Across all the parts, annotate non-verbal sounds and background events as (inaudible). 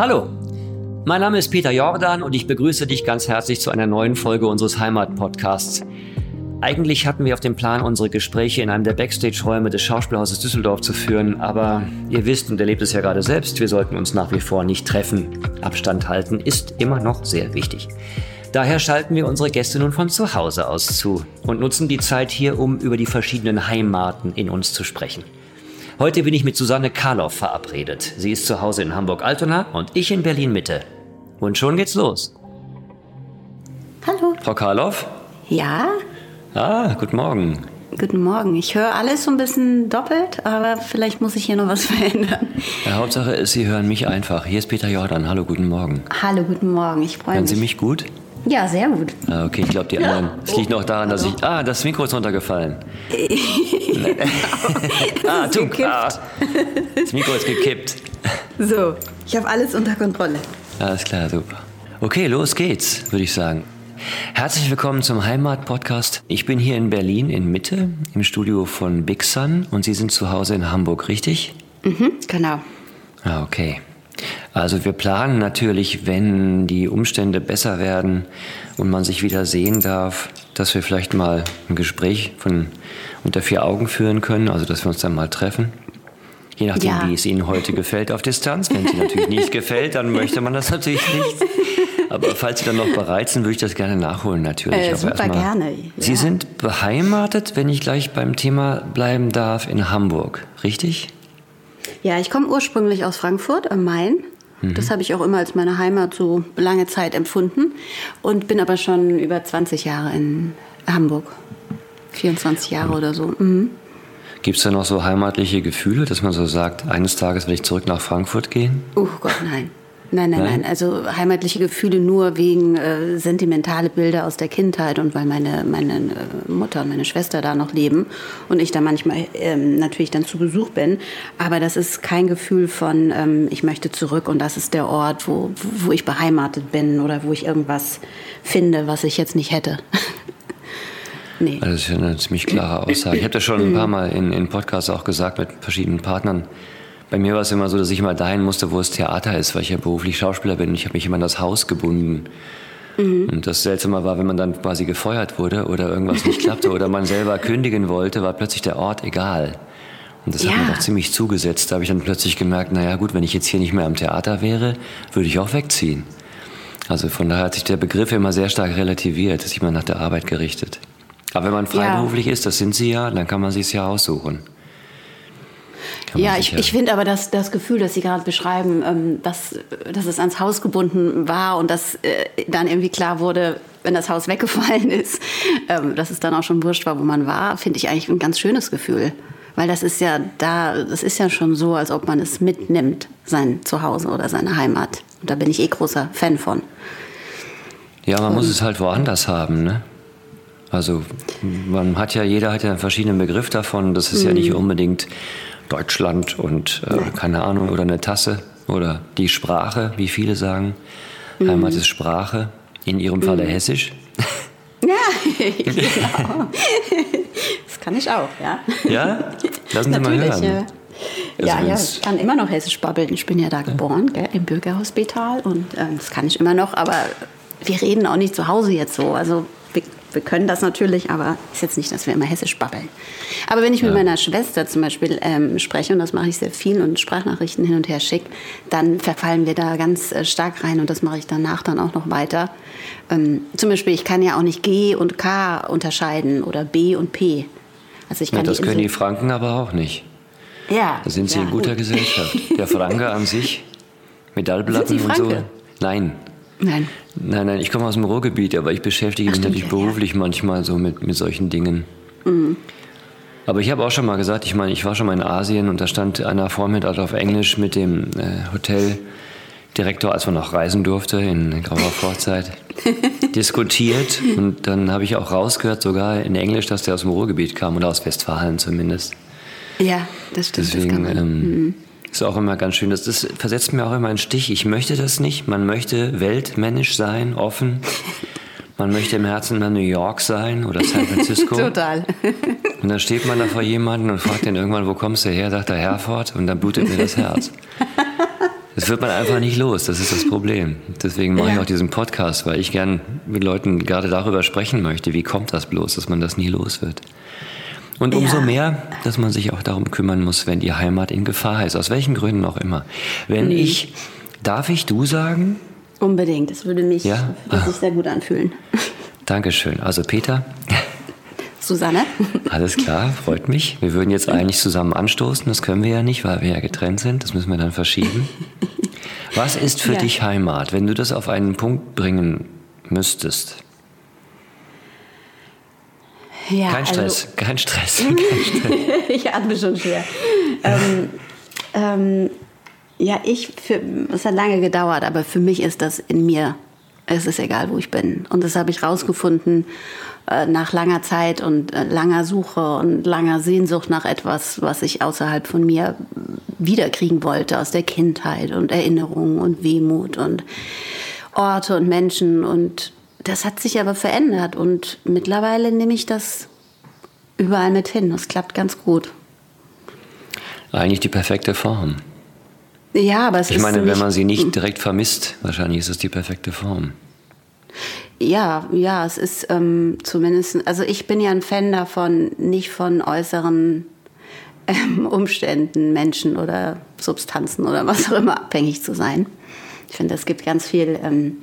Hallo, mein Name ist Peter Jordan und ich begrüße dich ganz herzlich zu einer neuen Folge unseres Heimat-Podcasts. Eigentlich hatten wir auf dem Plan, unsere Gespräche in einem der Backstage-Räume des Schauspielhauses Düsseldorf zu führen, aber ihr wisst und erlebt es ja gerade selbst, wir sollten uns nach wie vor nicht treffen. Abstand halten ist immer noch sehr wichtig. Daher schalten wir unsere Gäste nun von zu Hause aus zu und nutzen die Zeit hier, um über die verschiedenen Heimaten in uns zu sprechen. Heute bin ich mit Susanne Karloff verabredet. Sie ist zu Hause in Hamburg-Altona und ich in Berlin-Mitte. Und schon geht's los. Hallo. Frau Karloff? Ja, Ah, guten Morgen. guten Morgen. Ich höre alles so ein bisschen doppelt, aber vielleicht muss ich hier noch was (laughs) verändern. Ja, Hauptsache ist, Sie hören mich einfach. Hier ist Peter Jordan. Hallo, guten Morgen. Hallo, guten Morgen. Ich freue Hören mich. Sie mich gut? Ja, sehr gut. Ah, okay, ich glaube, die anderen. Es liegt noch daran, dass ich. Ah, das Mikro ist runtergefallen. (laughs) (laughs) ah, du. Ah, das Mikro ist gekippt. So, ich habe alles unter Kontrolle. Alles klar, super. Okay, los geht's, würde ich sagen. Herzlich willkommen zum Heimat-Podcast. Ich bin hier in Berlin in Mitte im Studio von Big Sun und Sie sind zu Hause in Hamburg, richtig? Mhm, genau. Ah, okay. Also wir planen natürlich, wenn die Umstände besser werden und man sich wieder sehen darf, dass wir vielleicht mal ein Gespräch von unter vier Augen führen können, also dass wir uns dann mal treffen. Je nachdem, Ja. wie es Ihnen heute gefällt auf Distanz. Wenn es Ihnen natürlich nicht gefällt, dann möchte man das natürlich nicht. Aber falls Sie dann noch bereit sind, würde ich das gerne nachholen natürlich. Äh, super erstmal- gerne, Sie ja. sind beheimatet, wenn ich gleich beim Thema bleiben darf, in Hamburg, richtig? Ja, ich komme ursprünglich aus Frankfurt am Main. Das habe ich auch immer als meine Heimat so lange Zeit empfunden und bin aber schon über 20 Jahre in Hamburg. 24 Jahre oder so. Mhm. Gibt es da noch so heimatliche Gefühle, dass man so sagt, eines Tages will ich zurück nach Frankfurt gehen? Oh Gott, nein. Nein, nein, Nein? nein. Also heimatliche Gefühle nur wegen äh, sentimentale Bilder aus der Kindheit und weil meine, meine äh, Mutter und meine Schwester da noch leben und ich da manchmal ähm, natürlich dann zu Besuch bin. Aber das ist kein Gefühl von, ähm, ich möchte zurück und das ist der Ort, wo, wo ich beheimatet bin oder wo ich irgendwas finde, was ich jetzt nicht hätte. (laughs) nee. Das ist ja eine ziemlich klare Aussage. Ich habe das schon ein paar Mal in, in Podcasts auch gesagt mit verschiedenen Partnern. Bei mir war es immer so, dass ich immer dahin musste, wo es Theater ist, weil ich ja beruflich Schauspieler bin. Ich habe mich immer an das Haus gebunden. Und das Seltsame war, wenn man dann quasi gefeuert wurde oder irgendwas nicht klappte oder man selber kündigen wollte, war plötzlich der Ort egal. Und das hat Ja. mir doch ziemlich zugesetzt. Da habe ich dann plötzlich gemerkt, naja gut, wenn ich jetzt hier nicht mehr am Theater wäre, würde ich auch wegziehen. Also von daher hat sich der Begriff immer sehr stark relativiert, ist immer nach der Arbeit gerichtet. Aber wenn man freiberuflich ist, das sind Sie ja, dann kann man sich ja aussuchen. Ja, ich, ich finde aber das, das Gefühl, das Sie gerade beschreiben, ähm, dass, dass es ans Haus gebunden war und dass äh, dann irgendwie klar wurde, wenn das Haus weggefallen (laughs) ist, ähm, dass es dann auch schon wurscht war, wo man war, finde ich eigentlich ein ganz schönes Gefühl. Weil das ist ja da, das ist ja schon so, als ob man es mitnimmt, sein Zuhause oder seine Heimat. Und da bin ich eh großer Fan von. Ja, man muss es halt woanders haben, ne? Also man hat ja, jeder hat ja einen verschiedenen Begriff davon. Das ist ja Mhm. nicht unbedingt Deutschland und äh, keine Ahnung oder eine Tasse oder die Sprache, wie viele sagen. Mhm. Heimat ist Sprache, in ihrem Falle Hessisch. (laughs) Ja, genau. Das kann ich auch, ja. Ja? Lassen Sie mal hören. ja. Also ja, ja, ich kann immer noch Hessisch babbeln. Ich bin ja da geboren, gell, im Bürgerhospital und ähm, das kann ich immer noch, aber wir reden auch nicht zu Hause jetzt so. Also wir, können das natürlich, aber ist jetzt nicht, dass wir immer Hessisch babbeln. Aber wenn ich mit meiner Schwester zum Beispiel ähm, spreche, und das mache ich sehr viel und Sprachnachrichten hin und her schicke, dann verfallen wir da ganz äh, stark rein und das mache ich danach dann auch noch weiter. Ähm, zum Beispiel, ich kann ja auch nicht G und K unterscheiden oder B und P. Also ich Ja, kann das die können die Franken aber auch nicht. ja, Da sind Sie ja, in guter gut. Gesellschaft. Der Franke an (laughs) sich, Metallplatten und so. Nein. Nein. Nein, nein, ich komme aus dem Ruhrgebiet, aber ich beschäftige Ach, mich natürlich ja, ja. beruflich manchmal so mit, mit solchen Dingen. Mhm. Aber ich habe auch schon mal gesagt, ich meine, ich war schon mal in Asien und da stand einer vor mir dort auf Englisch mit dem äh, Hoteldirektor, als man noch reisen durfte in grauer Vorzeit, (laughs) diskutiert. Und dann habe ich auch rausgehört, sogar in Englisch, dass der aus dem Ruhrgebiet kam oder aus Westfalen zumindest. Ja, das stimmt. das Deswegen man. ähm, ist auch immer ganz schön. Das, das versetzt mir auch immer einen Stich. Ich möchte das nicht. Man möchte weltmännisch sein, offen. Man möchte im Herzen mal New York sein oder San Francisco. (laughs) Total. Und dann steht man da vor jemandem und fragt ihn irgendwann, wo kommst du her? Sagt er Herford und dann blutet mir das Herz. Das wird man einfach nicht los, das ist das Problem. Deswegen mache ja. ich auch diesen Podcast, weil ich gern mit Leuten gerade darüber sprechen möchte, wie kommt das bloß, dass man das nie los wird. Und umso ja. mehr, dass man sich auch darum kümmern muss, wenn die Heimat in Gefahr ist, aus welchen Gründen auch immer. Wenn mhm. ich, darf ich du sagen? Unbedingt, das würde mich ja? würde sich sehr gut anfühlen. Dankeschön. Also Peter. Susanne. Alles klar, freut mich. Wir würden jetzt eigentlich zusammen anstoßen, das können wir ja nicht, weil wir ja getrennt sind. Das müssen wir dann verschieben. Was ist für ja. dich Heimat, wenn du das auf einen Punkt bringen müsstest? Ja, kein Stress, also, kein Stress. (laughs) Kein Stress. ich atme schon schwer. ähm, ähm, ja, ich, für, es hat lange gedauert, aber für mich ist das in mir. Es ist egal, wo ich bin. Und das habe ich rausgefunden äh, nach langer Zeit und äh, langer Suche und langer Sehnsucht nach etwas, was ich außerhalb von mir wiederkriegen wollte aus der Kindheit und Erinnerungen und Wehmut und Orte und Menschen. Und das hat sich aber verändert und mittlerweile nehme ich das überall mit hin. Das klappt ganz gut. Eigentlich die perfekte Form. Ja, aber es ich ist. Ich meine, wenn man sie nicht direkt vermisst, wahrscheinlich ist es die perfekte Form. Ja, ja, es ist ähm, zumindest, also ich bin ja ein Fan davon, nicht von äußeren ähm, Umständen, Menschen oder Substanzen oder was auch immer abhängig zu sein. Ich finde, es gibt ganz viel, ähm,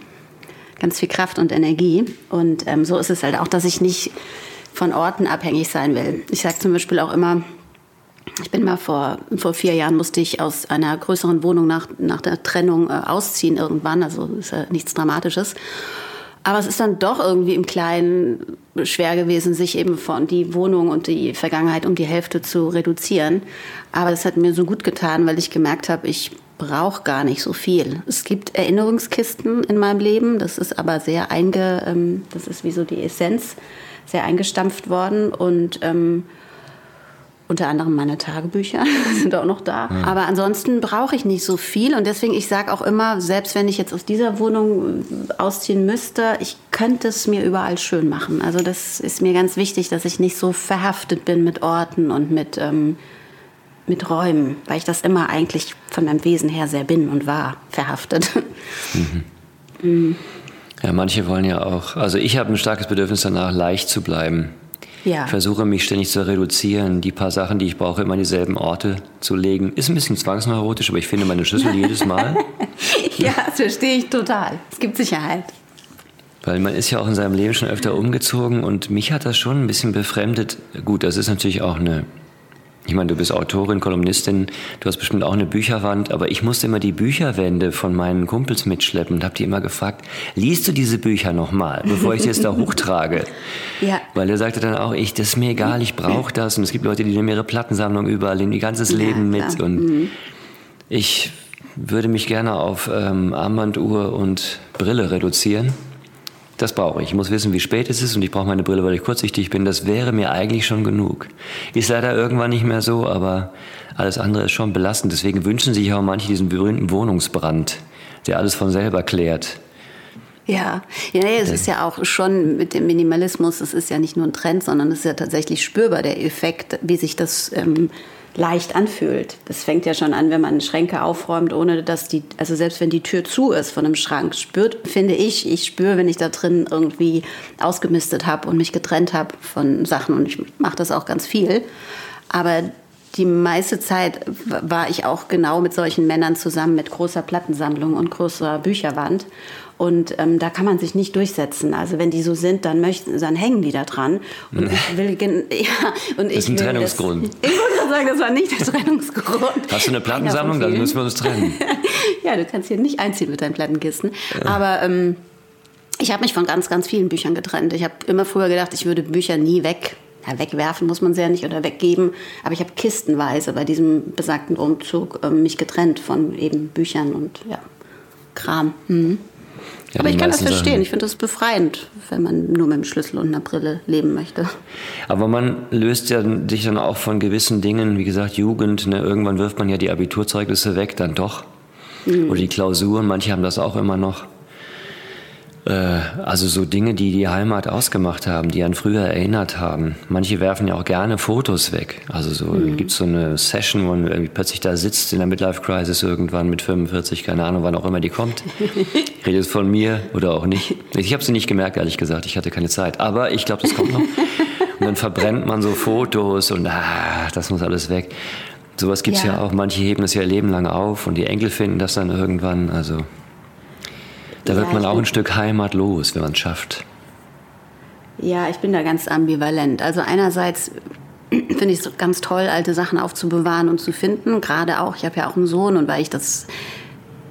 ganz viel Kraft und Energie. Und ähm, so ist es halt auch, dass ich nicht von Orten abhängig sein will. Ich sage zum Beispiel auch immer, ich bin mal vor, vor vier Jahren musste ich aus einer größeren Wohnung nach, nach der Trennung äh, ausziehen irgendwann, also ist ja nichts Dramatisches. Aber es ist dann doch irgendwie im Kleinen schwer gewesen, sich eben von die Wohnung und die Vergangenheit um die Hälfte zu reduzieren. Aber das hat mir so gut getan, weil ich gemerkt habe, ich brauche gar nicht so viel. Es gibt Erinnerungskisten in meinem Leben, das ist aber sehr einge, ähm, das ist wie so die Essenz, sehr eingestampft worden und ähm, unter anderem meine Tagebücher (laughs) sind auch noch da. Ja. Aber ansonsten brauche ich nicht so viel. Und deswegen, ich sage auch immer, selbst wenn ich jetzt aus dieser Wohnung äh, ausziehen müsste, ich könnte es mir überall schön machen. Also das ist mir ganz wichtig, dass ich nicht so verhaftet bin mit Orten und mit, ähm, mit Räumen, weil ich das immer eigentlich von meinem Wesen her sehr bin und war, verhaftet. (laughs) Mhm. Mhm. Ja, manche wollen ja auch, also ich habe ein starkes Bedürfnis danach, leicht zu bleiben. Ja. Ich versuche mich ständig zu reduzieren, die paar Sachen, die ich brauche, immer an dieselben Orte zu legen. Ist ein bisschen zwangsneurotisch, aber ich finde meine Schlüssel (laughs) jedes Mal. ja, das verstehe ich total. Es gibt Sicherheit. Weil man ist ja auch in seinem Leben schon öfter umgezogen und mich hat das schon ein bisschen befremdet. Gut, das ist natürlich auch eine ich meine, du bist Autorin, Kolumnistin, du hast bestimmt auch eine Bücherwand, aber ich musste immer die Bücherwände von meinen Kumpels mitschleppen und habe die immer gefragt, liest du diese Bücher nochmal, bevor ich sie jetzt da (laughs) hochtrage? Ja. Weil er sagte dann auch, ich, das ist mir egal, ich brauche das. Und es gibt Leute, die nehmen ihre Plattensammlung überall in ihr ganzes ja, Leben mit. Klar. Und mhm. ich würde mich gerne auf ähm, Armbanduhr und Brille reduzieren. Das brauche ich. Ich muss wissen, wie spät es ist und ich brauche meine Brille, weil ich kurzsichtig bin. Das wäre mir eigentlich schon genug. Ist leider irgendwann nicht mehr so, aber alles andere ist schon belastend. Deswegen wünschen sich auch manche diesen berühmten Wohnungsbrand, der alles von selber klärt. Ja, ja nee, es ist ja auch schon mit dem Minimalismus, es ist ja nicht nur ein Trend, sondern es ist ja tatsächlich spürbar, der Effekt, wie sich das ähm, leicht anfühlt. Das fängt ja schon an, wenn man Schränke aufräumt, ohne dass die, also selbst wenn die Tür zu ist von einem Schrank, spürt, finde ich, ich spüre, wenn ich da drin irgendwie ausgemistet habe und mich getrennt habe von Sachen und ich mache das auch ganz viel. Aber die meiste Zeit war ich auch genau mit solchen Männern zusammen mit großer Plattensammlung und großer Bücherwand. Und ähm, da kann man sich nicht durchsetzen. Also wenn die so sind, dann möchten, dann hängen die da dran. Und ich will, (laughs) ja, und das ist ein Trennungsgrund. Das, ich wollte sagen, das war nicht der (laughs) Trennungsgrund. Hast du eine Plattensammlung? Dann müssen wir uns trennen. (laughs) ja, du kannst hier nicht einziehen mit deinen Plattenkisten. Ja. Aber ähm, ich habe mich von ganz, ganz vielen Büchern getrennt. Ich habe immer früher gedacht, ich würde Bücher nie weg ja, wegwerfen muss man sie ja nicht oder weggeben. Aber ich habe kistenweise bei diesem besagten Umzug äh, mich getrennt von eben Büchern und ja, Kram. Mhm. Ja, aber ich kann das verstehen. Sachen. Ich finde das befreiend, wenn man nur mit dem Schlüssel und einer Brille leben möchte. Aber man löst ja sich dann auch von gewissen Dingen, wie gesagt, Jugend. Ne? Irgendwann wirft man ja die Abiturzeugnisse weg, dann doch. Mhm. Oder die Klausuren, manche haben das auch immer noch. Äh, also so Dinge, die die Heimat ausgemacht haben, die an früher erinnert haben. Manche werfen ja auch gerne Fotos weg. Also so mhm. gibt es so eine Session, wo man irgendwie plötzlich da sitzt in der Midlife Crisis irgendwann mit 45, keine Ahnung, wann auch immer die kommt. (laughs) Ich rede jetzt von mir oder auch nicht. Ich habe sie nicht gemerkt, ehrlich gesagt. Ich hatte keine Zeit. Aber ich glaube, das kommt noch. Und dann verbrennt man so Fotos und ah, das muss alles weg. Sowas gibt es ja. ja auch. Manche heben das ja ihr Leben lang auf und die Enkel finden das dann irgendwann. Also da wird ja, man auch ein Stück Heimat los, wenn man es schafft. Ja, ich bin da ganz ambivalent. Also einerseits finde ich es ganz toll, alte Sachen aufzubewahren und zu finden. Gerade auch, ich habe ja auch einen Sohn und weil ich das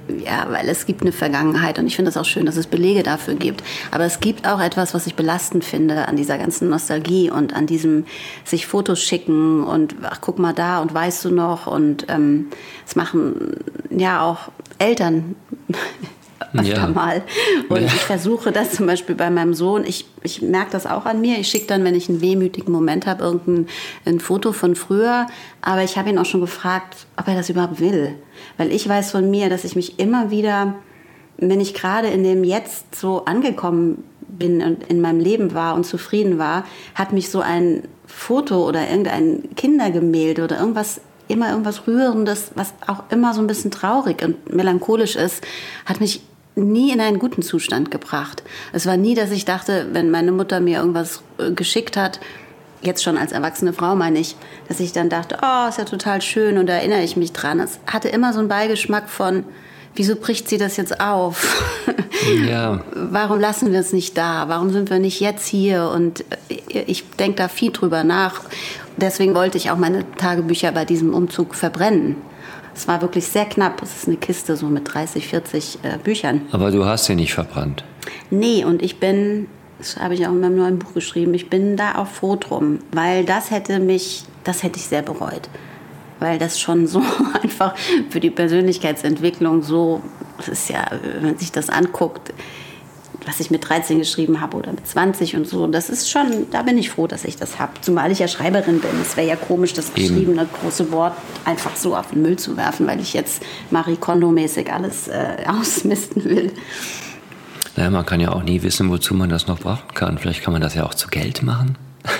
ja, weil es gibt eine Vergangenheit und ich finde es auch schön, dass es Belege dafür gibt. Aber es gibt auch etwas, was ich belastend finde an dieser ganzen Nostalgie und an diesem sich Fotos schicken und ach guck mal da und weißt du noch und ähm, es machen ja auch Eltern öfter ja. mal. Und ja. ich versuche das zum Beispiel bei meinem Sohn. Ich, ich merke das auch an mir. Ich schicke dann, wenn ich einen wehmütigen Moment habe, irgendein ein Foto von früher. Aber ich habe ihn auch schon gefragt, ob er das überhaupt will. Weil ich weiß von mir, dass ich mich immer wieder, wenn ich gerade in dem Jetzt so angekommen bin und in meinem Leben war und zufrieden war, hat mich so ein Foto oder irgendein Kindergemälde oder irgendwas immer irgendwas Rührendes, was auch immer so ein bisschen traurig und melancholisch ist, hat mich nie in einen guten Zustand gebracht. Es war nie, dass ich dachte, wenn meine Mutter mir irgendwas äh, geschickt hat, jetzt schon als erwachsene Frau meine ich, dass ich dann dachte, oh, ist ja total schön und da erinnere ich mich dran. Es hatte immer so einen Beigeschmack von, wieso bricht sie das jetzt auf? (laughs) Ja. Warum lassen wir es nicht da? Warum sind wir nicht jetzt hier? Und äh, ich denke da viel drüber nach. Deswegen wollte ich auch meine Tagebücher bei diesem Umzug verbrennen. Es war wirklich sehr knapp. Es ist eine Kiste so mit 30, 40 äh, Büchern. Aber du hast sie nicht verbrannt. Nee, und ich bin, das habe ich auch in meinem neuen Buch geschrieben, ich bin da auch froh drum, weil das hätte mich, das hätte ich sehr bereut. Weil das schon so (laughs) einfach für die Persönlichkeitsentwicklung so, das ist ja, wenn man sich das anguckt, was ich mit 13 geschrieben habe oder mit 20 und so. Das ist schon, da bin ich froh, dass ich das habe. Zumal ich ja Schreiberin bin. Es wäre ja komisch, das geschriebene große Wort einfach so auf den Müll zu werfen, weil ich jetzt Marie Kondo-mäßig alles äh, (laughs) ausmisten will. Naja, man kann ja auch nie wissen, wozu man das noch brauchen kann. Vielleicht kann man das ja auch zu Geld machen.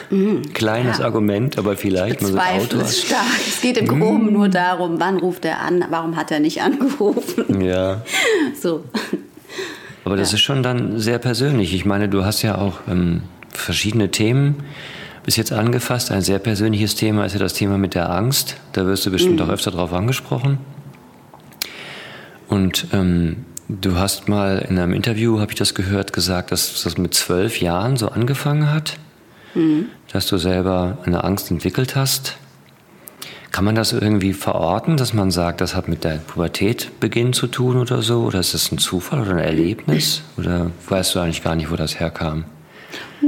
Mhm, (laughs) Kleines ja. Argument, aber vielleicht ich bezweifle es stark. Es geht im Groben mhm. nur darum, wann ruft er an, warum hat er nicht angerufen. Ja. (laughs) So. Aber das ja. ist schon dann sehr persönlich. Ich meine, du hast ja auch ähm, verschiedene Themen bis jetzt angefasst. Ein sehr persönliches Thema ist ja das Thema mit der Angst. Da wirst du bestimmt mhm. auch öfter drauf angesprochen. Und ähm, du hast mal in einem Interview, habe ich das gehört, gesagt, dass das mit zwölf Jahren so angefangen hat, mhm. dass du selber eine Angst entwickelt hast. Kann man das irgendwie verorten, dass man sagt, das hat mit der Pubertätbeginn zu tun oder so? Oder ist das ein Zufall oder ein Erlebnis? Oder weißt du eigentlich gar nicht, wo das herkam?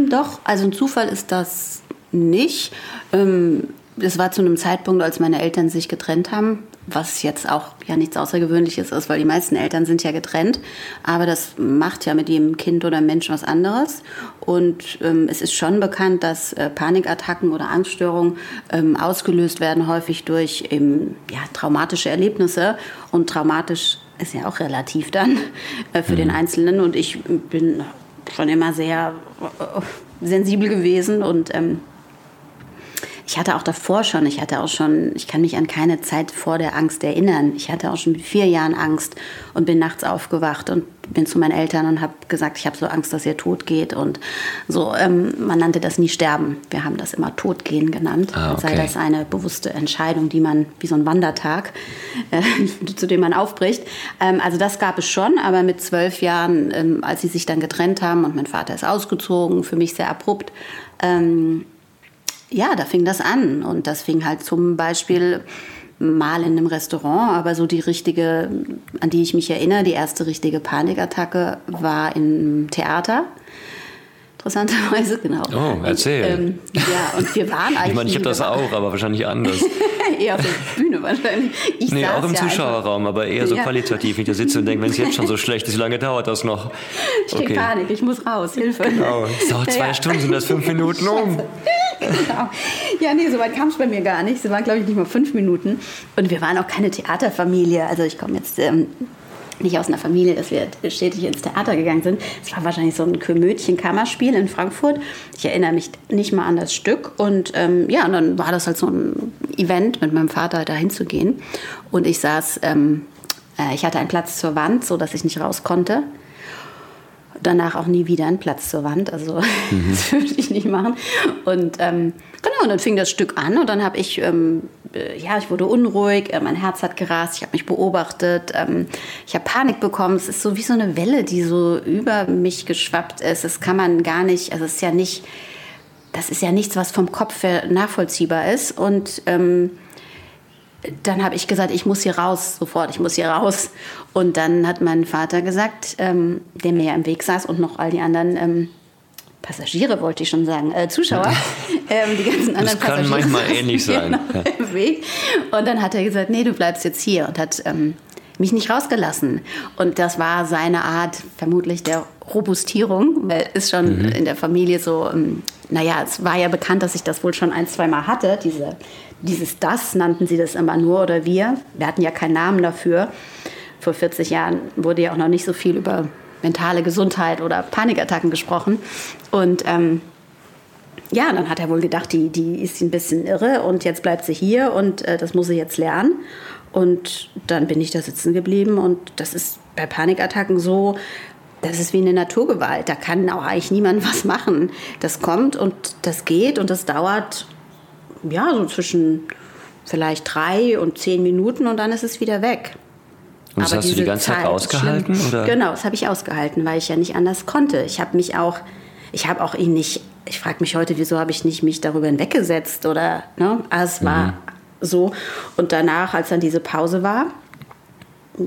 Doch, also ein Zufall ist das nicht. Ähm, das war zu einem Zeitpunkt, als meine Eltern sich getrennt haben, was jetzt auch ja nichts Außergewöhnliches ist, weil die meisten Eltern sind ja getrennt. Aber das macht ja mit jedem Kind oder Mensch was anderes. Und ähm, es ist schon bekannt, dass äh, Panikattacken oder Angststörungen ähm, ausgelöst werden, häufig durch eben, ja, traumatische Erlebnisse. Und traumatisch ist ja auch relativ dann äh, für mhm. den Einzelnen. Und ich bin schon immer sehr äh, sensibel gewesen und ähm, ich hatte auch davor schon, ich hatte auch schon, ich kann mich an keine Zeit vor der Angst erinnern. Ich hatte auch schon mit vier Jahren Angst und bin nachts aufgewacht und bin zu meinen Eltern und habe gesagt, ich habe so Angst, dass ihr tot geht. Und so, ähm, man nannte das nie Sterben. Wir haben das immer Totgehen genannt. Ah, okay. Sei das eine bewusste Entscheidung, die man, wie so ein Wandertag, äh, (laughs) zu dem man aufbricht. Ähm, also das gab es schon, aber mit zwölf Jahren, ähm, als sie sich dann getrennt haben und mein Vater ist ausgezogen, für mich sehr abrupt, ähm, ja, da fing das an. Und das fing halt zum Beispiel mal in einem Restaurant, aber so die richtige, an die ich mich erinnere, die erste richtige Panikattacke war im Theater interessanterweise, genau. Oh, erzähl. Und, ähm, ja, und wir waren eigentlich. ich meine, ich habe das auch, aber wahrscheinlich anders. (laughs) eher auf der Bühne wahrscheinlich. Ich nee, auch im ja Zuschauerraum, aber eher so ja. qualitativ. Wenn ich da sitze und denke, wenn es jetzt schon so (laughs) schlecht ist, wie lange dauert das noch? Ich okay. Panik, ich muss raus, Hilfe. Genau, es dauert zwei ja. Stunden, sind das fünf (laughs) Minuten um. genau. Ja, nee, so weit kam es bei mir gar nicht. Es waren, glaube ich, nicht mal fünf Minuten. Und wir waren auch keine Theaterfamilie. Also ich komme jetzt. Ähm, nicht aus einer Familie, dass wir stetig ins Theater gegangen sind. Es war wahrscheinlich so ein Komödchen-Kammerspiel in Frankfurt. Ich erinnere mich nicht mal an das Stück. Und ähm, ja, und dann war das halt so ein Event, mit meinem Vater da hinzugehen. Und ich saß, ähm, äh, ich hatte einen Platz zur Wand, so dass ich nicht raus konnte danach auch nie wieder einen Platz zur Wand. Also (laughs) mhm. das würde ich nicht machen. Und ähm, genau, und dann fing das Stück an und dann habe ich, ähm, äh, ja, ich wurde unruhig, äh, mein Herz hat gerast, ich habe mich beobachtet, ähm, ich habe Panik bekommen. Es ist so wie so eine Welle, die so über mich geschwappt ist. Das kann man gar nicht, also es ist ja nicht, das ist ja nichts, was vom Kopf nachvollziehbar ist. Und ähm, dann habe ich gesagt, ich muss hier raus, sofort, ich muss hier raus. Und dann hat mein Vater gesagt, ähm, der mir ja im Weg saß und noch all die anderen ähm, Passagiere, wollte ich schon sagen, äh, Zuschauer, (laughs) ähm, die ganzen anderen das kann Passagiere. manchmal ähnlich sein. Ja. Im Weg. Und dann hat er gesagt, nee, du bleibst jetzt hier und hat ähm, mich nicht rausgelassen. Und das war seine Art, vermutlich der Robustierung, weil es schon mhm. in der Familie so, ähm, naja, es war ja bekannt, dass ich das wohl schon ein, zwei Mal hatte, diese dieses Das nannten sie das immer nur oder wir. Wir hatten ja keinen Namen dafür. Vor 40 Jahren wurde ja auch noch nicht so viel über mentale Gesundheit oder Panikattacken gesprochen. Und ähm, ja, dann hat er wohl gedacht, die, die ist ein bisschen irre und jetzt bleibt sie hier und äh, das muss sie jetzt lernen. Und dann bin ich da sitzen geblieben und das ist bei Panikattacken so, das ist wie eine Naturgewalt. Da kann auch eigentlich niemand was machen. Das kommt und das geht und das dauert ja, so zwischen vielleicht drei und zehn Minuten und dann ist es wieder weg. Und das Aber hast du die ganze Zeit, Zeit ausgehalten? Oder? Genau, das habe ich ausgehalten, weil ich ja nicht anders konnte. Ich habe mich auch, ich habe auch ihn nicht, ich frage mich heute, wieso habe ich nicht mich darüber hinweggesetzt oder, ne? Aber es war mhm. so. Und danach, als dann diese Pause war,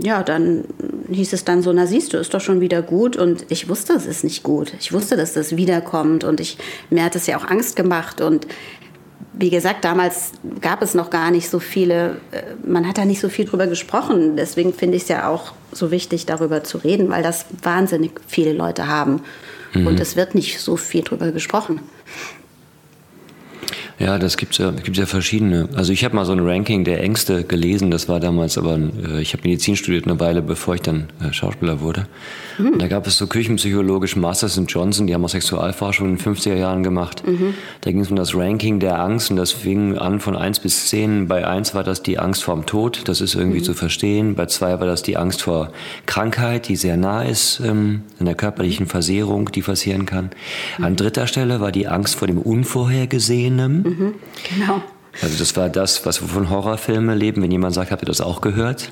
ja, dann hieß es dann so, na siehst du, ist doch schon wieder gut. Und ich wusste, es ist nicht gut. Ich wusste, dass das wiederkommt. Und ich, mir hat es ja auch Angst gemacht. Und wie gesagt, damals gab es noch gar nicht so viele, äh, man hat da nicht so viel drüber gesprochen. Deswegen finde ich es ja auch so wichtig, darüber zu reden, weil das wahnsinnig viele Leute haben. Mhm. Und es wird nicht so viel drüber gesprochen. Ja, das gibt ja, gibt's ja verschiedene. Also ich habe mal so ein Ranking der Ängste gelesen, das war damals aber, äh, ich habe Medizin studiert eine Weile, bevor ich dann äh, Schauspieler wurde. Mhm. Und da gab es so küchenpsychologisch Masters und Johnson, die haben auch Sexualforschung in den 50er Jahren gemacht. Mhm. Da ging es um das Ranking der Angst und das fing an von 1 bis 10. Bei 1 war das die Angst vorm Tod, das ist irgendwie mhm. zu verstehen. Bei 2 war das die Angst vor Krankheit, die sehr nah ist, ähm, in der körperlichen Versehrung, die passieren kann. An dritter Stelle war die Angst vor dem Unvorhergesehenen. Mhm, genau. Also das war das, was wir von Horrorfilmen leben. Wenn jemand sagt, habt ihr das auch gehört?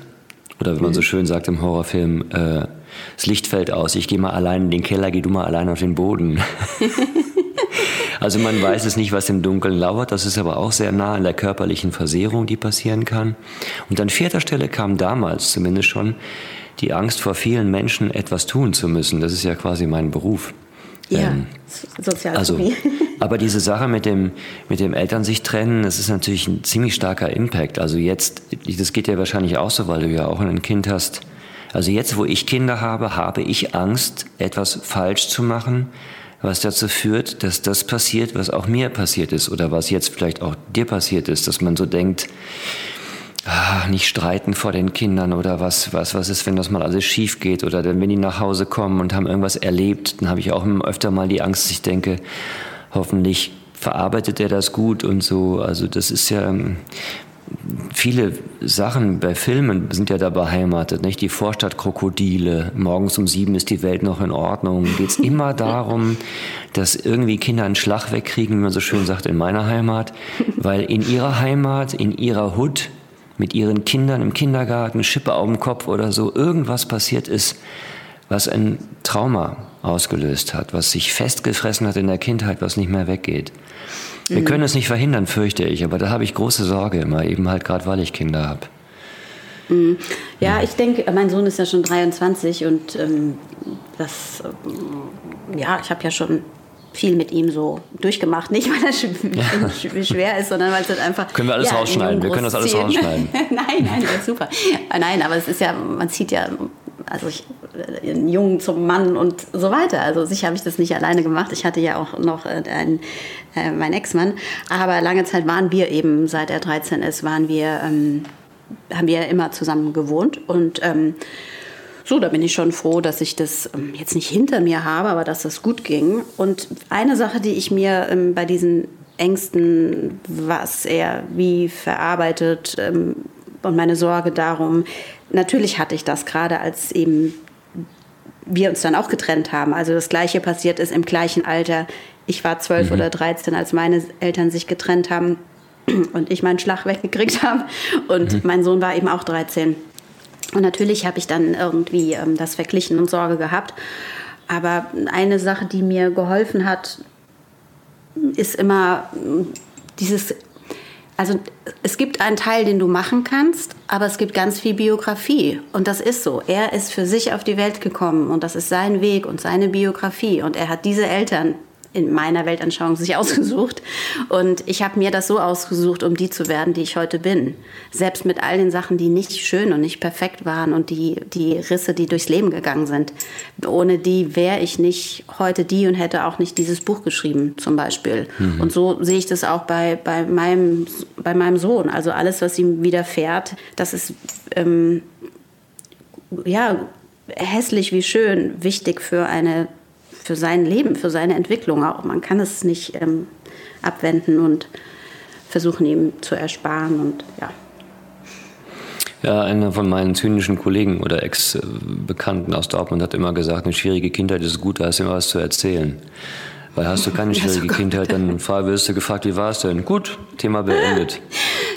Oder wenn man mhm. so schön sagt im Horrorfilm, äh, das Licht fällt aus, ich gehe mal allein in den Keller, geh du mal allein auf den Boden. (laughs) also man weiß es nicht, was im Dunkeln lauert. Das ist aber auch sehr nah an der körperlichen Versehrung, die passieren kann. Und an vierter Stelle kam damals zumindest schon die Angst vor vielen Menschen etwas tun zu müssen. Das ist ja quasi mein Beruf. Ja, ähm. Also, aber diese Sache mit dem, mit dem Eltern sich trennen, das ist natürlich ein ziemlich starker Impact. Also jetzt, das geht ja wahrscheinlich auch so, weil du ja auch ein Kind hast. Also jetzt, wo ich Kinder habe, habe ich Angst, etwas falsch zu machen, was dazu führt, dass das passiert, was auch mir passiert ist oder was jetzt vielleicht auch dir passiert ist, dass man so denkt, ah, nicht streiten vor den Kindern oder was, was, was ist, wenn das mal alles schief geht oder dann, wenn die nach Hause kommen und haben irgendwas erlebt, dann habe ich auch öfter mal die Angst, ich denke, hoffentlich verarbeitet er das gut und so. Also das ist ja ähm, viele Sachen bei Filmen sind ja da beheimatet, nicht? Die Vorstadtkrokodile, morgens um sieben ist die Welt noch in Ordnung. Geht es (laughs) immer darum, dass irgendwie Kinder einen Schlag wegkriegen, wie man so schön sagt, in meiner Heimat, weil in ihrer Heimat, in ihrer Hut mit ihren Kindern im Kindergarten, Schippe auf dem Kopf oder so, irgendwas passiert ist, was ein Trauma ausgelöst hat, was sich festgefressen hat in der Kindheit, was nicht mehr weggeht. Wir mhm. können es nicht verhindern, fürchte ich, aber da habe ich große Sorge immer, eben halt gerade, weil ich Kinder habe. Mhm. Ja, mhm. ich denke, mein Sohn ist ja schon 23 und ähm, das, ähm, ja, ich habe ja schon viel mit ihm so durchgemacht. Nicht, weil er (laughs) schwer ist, sondern weil es halt einfach. Können wir alles ja, rausschneiden? Wir können das alles rausschneiden. (laughs) nein, nein, das ist super. Ah, nein, aber es ist ja, man zieht ja, also ich, einen Jungen zum Mann und so weiter. Also sicher habe ich das nicht alleine gemacht. Ich hatte ja auch noch äh, einen, äh, meinen Ex-Mann. Aber lange Zeit waren wir eben, seit er 13 ist, waren wir, ähm, haben wir immer zusammen gewohnt und ähm, So, da bin ich schon froh, dass ich das ähm, jetzt nicht hinter mir habe, aber dass das gut ging. Und eine Sache, die ich mir ähm, bei diesen Ängsten, was er wie verarbeitet ähm, und meine Sorge darum, natürlich hatte ich das gerade, als eben wir uns dann auch getrennt haben. Also das Gleiche passiert ist im gleichen Alter. Ich war zwölf mhm. oder dreizehn, als meine Eltern sich getrennt haben (clears throat) und ich meinen Schlag weggekriegt (laughs) habe. Und mhm. mein Sohn war eben auch 13. Und natürlich habe ich dann irgendwie ähm, das verglichen und Sorge gehabt. Aber eine Sache, die mir geholfen hat, ist immer dieses, also es gibt einen Teil, den du machen kannst, aber es gibt ganz viel Biografie. Und das ist so. Er ist für sich auf die Welt gekommen und das ist sein Weg und seine Biografie. Und er hat diese Eltern, in meiner Weltanschauung sich (laughs) ausgesucht. Und ich habe mir das so ausgesucht, um die zu werden, die ich heute bin. Selbst mit all den Sachen, die nicht schön und nicht perfekt waren und die, die Risse, die durchs Leben gegangen sind. Ohne die wäre ich nicht heute die und hätte auch nicht dieses Buch geschrieben, zum Beispiel. Mhm. Und so sehe ich das auch bei, bei, meinem, bei meinem Sohn. Also alles, was ihm widerfährt, das ist ähm, ja hässlich wie schön wichtig für eine für sein Leben, für seine Entwicklung auch. Man kann es nicht ähm, abwenden und versuchen, ihm zu ersparen und ja. Ja, einer von meinen zynischen Kollegen oder Ex-Bekannten aus Dortmund hat immer gesagt, eine schwierige Kindheit ist gut, da ist immer was zu erzählen. Weil hast du (laughs) keine schwierige oh Kindheit, dann wirst du gefragt, wie war es denn? Gut, Thema beendet.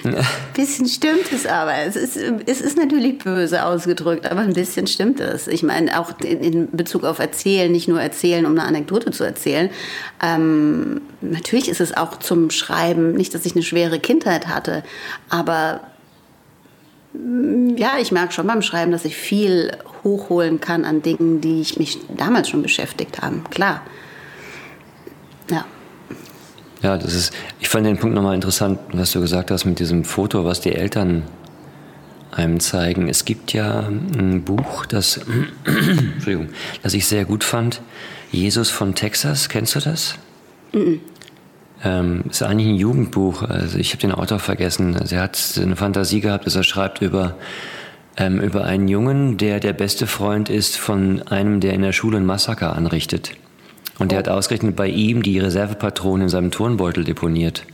(laughs) bisschen stimmt es aber. Es ist, es ist natürlich böse ausgedrückt, aber ein bisschen stimmt es. Ich meine, auch in, Bezug auf Erzählen, nicht nur erzählen, um eine Anekdote zu erzählen. Ähm, natürlich ist es auch zum Schreiben, nicht, dass ich eine schwere Kindheit hatte, aber mm, ja, ich merke schon beim Schreiben, dass ich viel hochholen kann an Dingen, die ich mich damals schon beschäftigt habe. Klar. Ja. Ja, das ist, ich fand den Punkt nochmal interessant, was du gesagt hast mit diesem Foto, was die Eltern einem zeigen. Es gibt ja ein Buch, das, (clears throat) Entschuldigung, das ich sehr gut fand. Jesus von Texas, kennst du das? Mhm. Ähm, ist eigentlich ein Jugendbuch. Also ich habe den Autor vergessen. Also er hat eine Fantasie gehabt, dass er schreibt über ähm, über einen Jungen, der der beste Freund ist von einem, der in der Schule ein Massaker anrichtet. Und der hat ausgerechnet bei ihm die Reservepatronen in seinem Turnbeutel deponiert.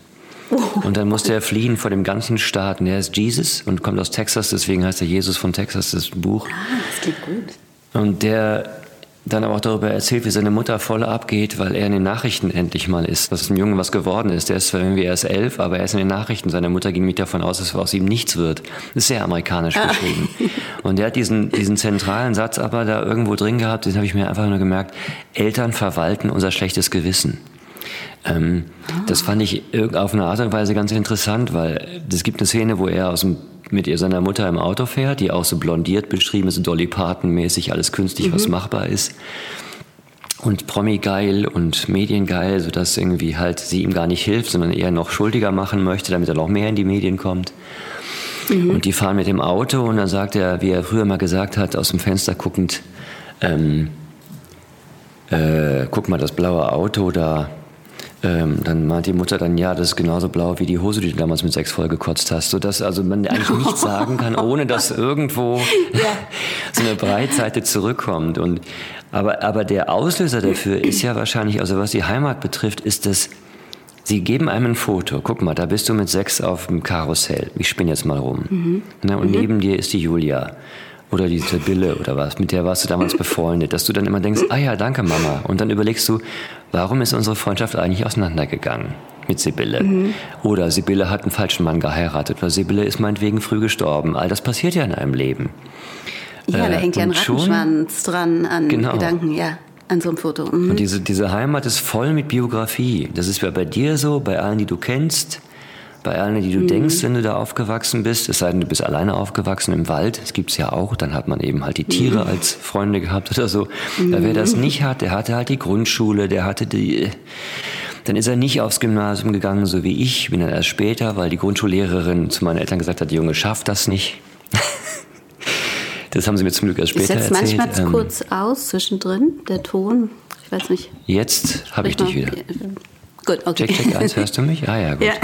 Oh. Und dann musste er fliehen vor dem ganzen Staat. Und er ist Jesus und kommt aus Texas, deswegen heißt er Jesus von Texas, das Buch. Ah, das klingt gut. Und der dann aber auch darüber erzählt, wie seine Mutter voll abgeht, weil er in den Nachrichten endlich mal ist, dass dem Jungen was geworden ist. Der ist zwar irgendwie erst elf, aber er ist in den Nachrichten. Seine Mutter ging nicht davon aus, dass aus ihm nichts wird. Das ist sehr amerikanisch ah. beschrieben. Und er hat diesen, diesen zentralen Satz aber da irgendwo drin gehabt, den habe ich mir einfach nur gemerkt, Eltern verwalten unser schlechtes Gewissen. Ähm, ah. Das fand ich auf eine Art und Weise ganz interessant, weil es gibt eine Szene, wo er aus dem mit ihr seiner Mutter im Auto fährt, die auch so blondiert beschrieben ist, Dolly Parton-mäßig, alles künstlich, mhm. was machbar ist. Und Promi-geil und Mediengeil, sodass irgendwie halt sie ihm gar nicht hilft, sondern eher noch schuldiger machen möchte, damit er noch mehr in die Medien kommt. Mhm. Und die fahren mit dem Auto und dann sagt er, wie er früher mal gesagt hat, aus dem Fenster guckend, ähm, äh, guck mal, das blaue Auto da, ähm, dann meint die Mutter dann, ja, das ist genauso blau wie die Hose, die du damals mit sechs voll gekotzt hast. Sodass also man eigentlich (laughs) nichts sagen kann, ohne dass irgendwo (laughs) ja. (laughs) so eine Breitseite zurückkommt. Und, aber, aber der Auslöser dafür ist ja wahrscheinlich, also was die Heimat betrifft, ist das, Sie geben einem ein Foto. Guck mal, da bist du mit sechs auf dem Karussell. Ich spinne jetzt mal rum. Mhm. Ne, und mhm. neben dir ist die Julia oder die Sibylle oder was, mit der warst du damals befreundet, dass du dann immer denkst, ah ja, danke Mama. Und dann überlegst du, warum ist unsere Freundschaft eigentlich auseinandergegangen mit Sibylle? Mhm. Oder Sibylle hat einen falschen Mann geheiratet, oder Sibylle ist meinetwegen früh gestorben. All das passiert ja in einem Leben. Ja, da äh, hängt ja ein Rattenschwanz dran an genau. Gedanken, ja. An so einem Foto. Mhm. Und diese, diese Heimat ist voll mit Biografie. Das ist ja bei dir so, bei allen, die du kennst bei allen, die du mhm. denkst, wenn du da aufgewachsen bist, es sei denn, du bist alleine aufgewachsen im Wald, das gibt es ja auch, dann hat man eben halt die Tiere mhm. als Freunde gehabt oder so. Mhm. wer das nicht hat, der hatte halt die Grundschule, der hatte die, dann ist er nicht aufs Gymnasium gegangen, so wie ich, bin dann erst später, weil die Grundschullehrerin zu meinen Eltern gesagt hat, die Junge schafft das nicht. (laughs) das haben sie mir zum Glück erst später erzählt. Ist jetzt manchmal ähm, kurz aus zwischendrin, der Ton? Ich weiß nicht. Jetzt habe ich dich wieder. Gut, okay. Check, check 1, hörst du mich? Ah ja, gut. Ja.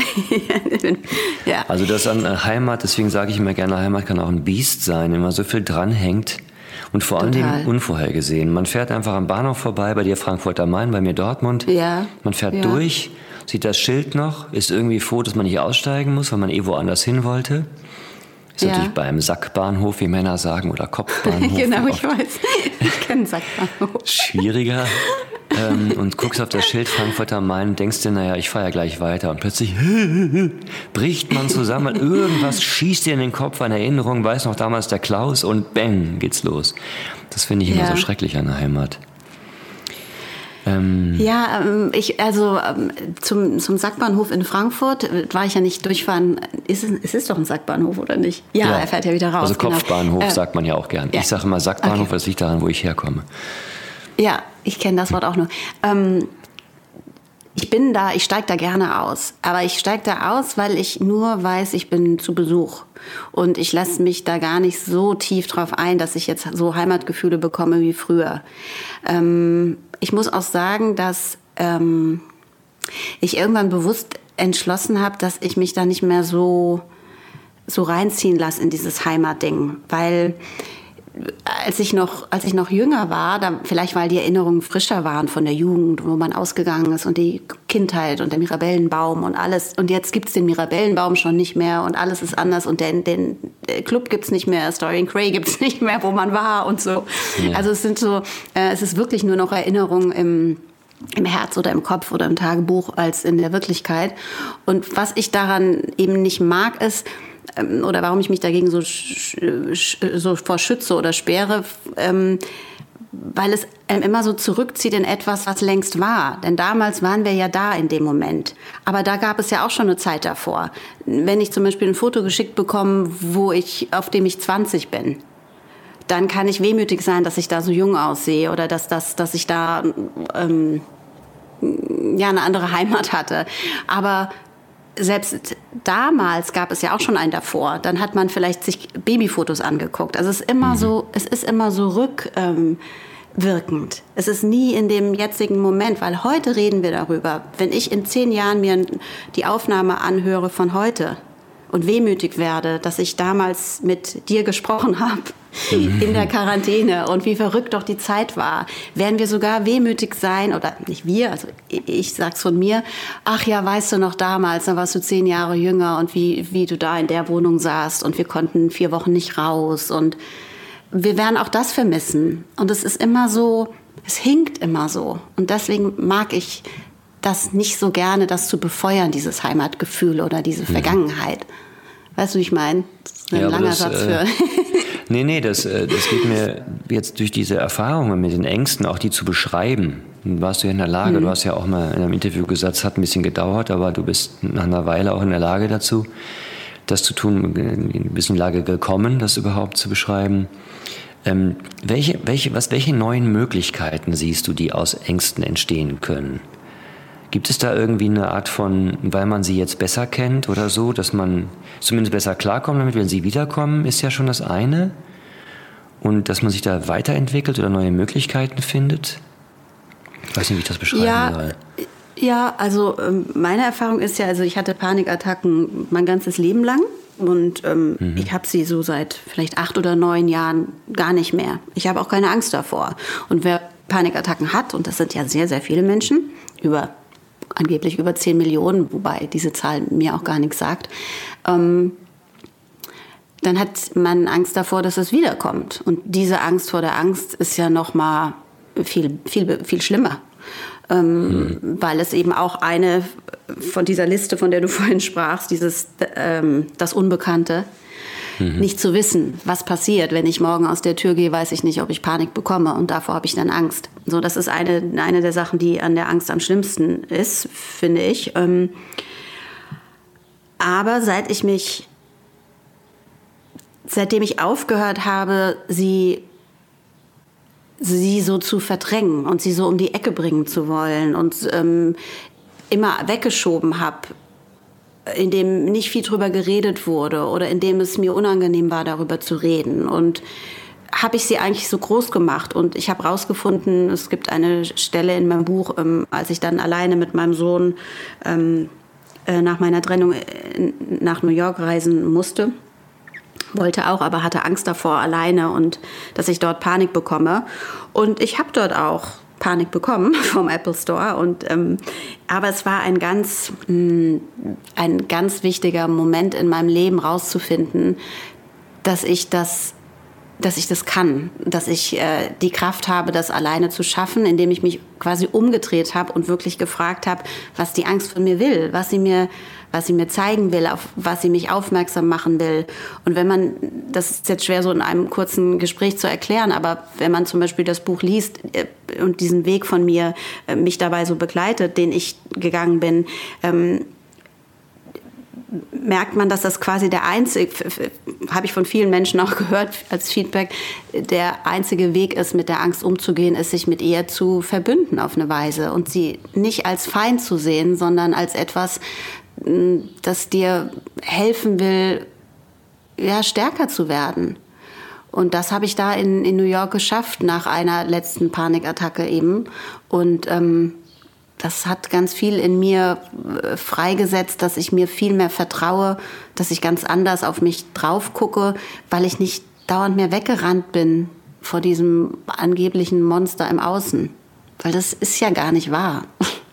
(laughs) ja. Also das an Heimat, deswegen sage ich immer gerne, Heimat kann auch ein Biest sein, wenn man so viel dranhängt. Und vor allem unvorhergesehen. Man fährt einfach am Bahnhof vorbei, bei dir Frankfurt am Main, bei mir Dortmund. Ja. Man fährt ja. durch, sieht das Schild noch, ist irgendwie froh, dass man nicht aussteigen muss, weil man eh woanders hin wollte. Ist ja. natürlich beim Sackbahnhof, wie Männer sagen, oder (laughs) Kopfbahnhof. genau, ich weiß. Ich kenne Sackbahnhof. Schwieriger. (laughs) ähm, und guckst auf das Schild Frankfurt am Main und denkst dir, naja, ich fahre ja gleich weiter. Und plötzlich (laughs) bricht man zusammen, irgendwas schießt dir in den Kopf, eine Erinnerung, weiß noch damals der Klaus und bang, geht's los. Das finde ich immer ja. so schrecklich an der Heimat. Ähm ja, ähm, ich, also ähm, zum, zum Sackbahnhof in Frankfurt äh, war ich ja nicht durchfahren. Ist es, es ist doch ein Sackbahnhof, oder nicht? Ja, ja. er fährt ja wieder raus. Also genau. Kopfbahnhof genau. sagt man ja auch gern. Ja. Ich sage immer Sackbahnhof, okay. das liegt daran, wo ich herkomme. Ja, ich kenne das Wort auch nur. Ähm, ich bin da, ich steige da gerne aus. Aber ich steige da aus, weil ich nur weiß, ich bin zu Besuch. Und ich lasse mich da gar nicht so tief drauf ein, dass ich jetzt so Heimatgefühle bekomme wie früher. Ähm, ich muss auch sagen, dass ähm, ich irgendwann bewusst entschlossen habe, dass ich mich da nicht mehr so, so reinziehen lasse in dieses Heimatding. Weil als ich noch, als ich noch jünger war, da, vielleicht weil die Erinnerungen frischer waren von der Jugend, wo man ausgegangen ist und die Kindheit und der Mirabellenbaum und alles. Und jetzt gibt's den Mirabellenbaum schon nicht mehr und alles ist anders und den, den Club gibt's nicht mehr, Story Cray gibt's (laughs) nicht mehr, wo man war und so. Ja. Also es sind so, äh, es ist wirklich nur noch Erinnerungen im im Herz oder im Kopf oder im Tagebuch als in der Wirklichkeit. Und was ich daran eben nicht mag, ist, ähm, oder warum ich mich dagegen so, so vor schütze oder sperre, ähm, weil es immer so zurückzieht in etwas, was längst war. Denn damals waren wir ja da in dem Moment. Aber da gab es ja auch schon eine Zeit davor. Wenn ich zum Beispiel ein Foto geschickt bekomme, wo ich, auf dem ich 20 bin, dann kann ich wehmütig sein, dass ich da so jung aussehe oder dass, dass, dass ich da ähm, ja eine andere Heimat hatte. Aber selbst damals gab es ja auch schon einen davor. Dann hat man vielleicht sich Babyfotos angeguckt. Also es ist immer mhm. so, es ist immer so rückwirkend. Ähm, es ist nie in dem jetzigen Moment, weil heute reden wir darüber. Wenn ich in zehn Jahren mir die Aufnahme anhöre von heute und wehmütig werde, dass ich damals mit dir gesprochen (laughs) habe, (laughs) in der Quarantäne und wie verrückt doch die Zeit war, werden wir sogar wehmütig sein, oder nicht wir, also ich sag's von mir, ach ja, weißt du noch damals, da warst du zehn Jahre jünger und wie, wie du da in der Wohnung saßt und wir konnten vier Wochen nicht raus und wir werden auch das vermissen. Und es ist immer so, es hinkt immer so. Und deswegen mag ich das nicht so gerne, das zu befeuern, dieses Heimatgefühl oder diese mhm. Vergangenheit. Weißt du, wie ich meine? Ein ja, langer das, Satz für. Äh, (laughs) Nee, nee, das, äh, das geht mir jetzt durch diese Erfahrungen mit den Ängsten, auch die zu beschreiben. Warst du ja in der Lage, mhm. du hast ja auch mal in einem Interview gesagt, es hat ein bisschen gedauert, aber du bist nach einer Weile auch in der Lage dazu, das zu tun, ein bisschen in Lage gekommen, das überhaupt zu beschreiben. Ähm, welche, welche, was, welche neuen Möglichkeiten siehst du, die aus Ängsten entstehen können? Gibt es da irgendwie eine Art von, weil man sie jetzt besser kennt oder so, dass man zumindest besser klarkommt damit, wenn sie wiederkommen, ist ja schon das eine. Und dass man sich da weiterentwickelt oder neue Möglichkeiten findet? Ich weiß nicht, wie ich das beschreiben ja, soll. Ja, also ähm, meine Erfahrung ist ja, also ich hatte Panikattacken mein ganzes Leben lang. Und ähm, mhm. ich habe sie so seit vielleicht acht oder neun Jahren gar nicht mehr. Ich habe auch keine Angst davor. Und wer Panikattacken hat, und das sind ja sehr, sehr viele Menschen, über angeblich über 10 Millionen, wobei diese Zahl mir auch gar nichts sagt, ähm, dann hat man Angst davor, dass es wiederkommt. Und diese Angst vor der Angst ist ja noch mal viel, viel, viel schlimmer. Ähm, mhm. Weil es eben auch eine von dieser Liste, von der du (laughs) vorhin sprachst, dieses ähm, das Unbekannte, mhm. nicht zu wissen, was passiert. Wenn ich morgen aus der Tür gehe, weiß ich nicht, ob ich Panik bekomme und davor habe ich dann Angst. So, das ist eine, eine der Sachen, die an der Angst am schlimmsten ist, finde ich. Ähm, aber seit ich mich, seitdem ich aufgehört habe, sie sie so zu verdrängen und sie so um die Ecke bringen zu wollen und ähm, immer weggeschoben habe, in dem nicht viel drüber geredet wurde oder in dem es mir unangenehm war, darüber zu reden. Und habe ich sie eigentlich so groß gemacht und ich habe rausgefunden, es gibt eine Stelle in meinem Buch, ähm, als ich dann alleine mit meinem Sohn ähm, äh, nach meiner Trennung äh, nach New York reisen musste, wollte auch, aber hatte Angst davor alleine und dass ich dort Panik bekomme. Und ich habe dort auch Panik bekommen (laughs) vom Apple Store. Und, ähm, aber es war ein ganz, mh, hm, ein ganz wichtiger Moment in meinem Leben rauszufinden, dass ich das dass ich das kann, dass ich äh, die Kraft habe, das alleine zu schaffen, indem ich mich quasi umgedreht habe und wirklich gefragt habe, was die Angst von mir will, was sie mir, was sie mir zeigen will, auf was sie mich aufmerksam machen will. Und wenn man, das ist jetzt schwer so in einem kurzen Gespräch zu erklären, aber wenn man zum Beispiel das Buch liest äh, und diesen Weg von mir äh, mich dabei so begleitet, den ich gegangen bin, ähm, merkt man, dass das quasi der einzige, habe ich von vielen Menschen auch (laughs) gehört als Feedback, der einzige Weg ist, mit der Angst umzugehen, ist, sich mit ihr zu verbünden auf eine Weise und sie nicht als Feind zu sehen, sondern als etwas, das dir helfen will, ja, stärker zu werden. Und das habe ich da in, in New York geschafft, nach einer letzten Panikattacke eben. Und ähm, das hat ganz viel in mir äh, freigesetzt, dass ich mir viel mehr vertraue, dass ich ganz anders auf mich drauf gucke, weil ich nicht dauernd mehr weggerannt bin vor diesem angeblichen Monster im Außen. Weil das ist ja gar nicht wahr. (laughs)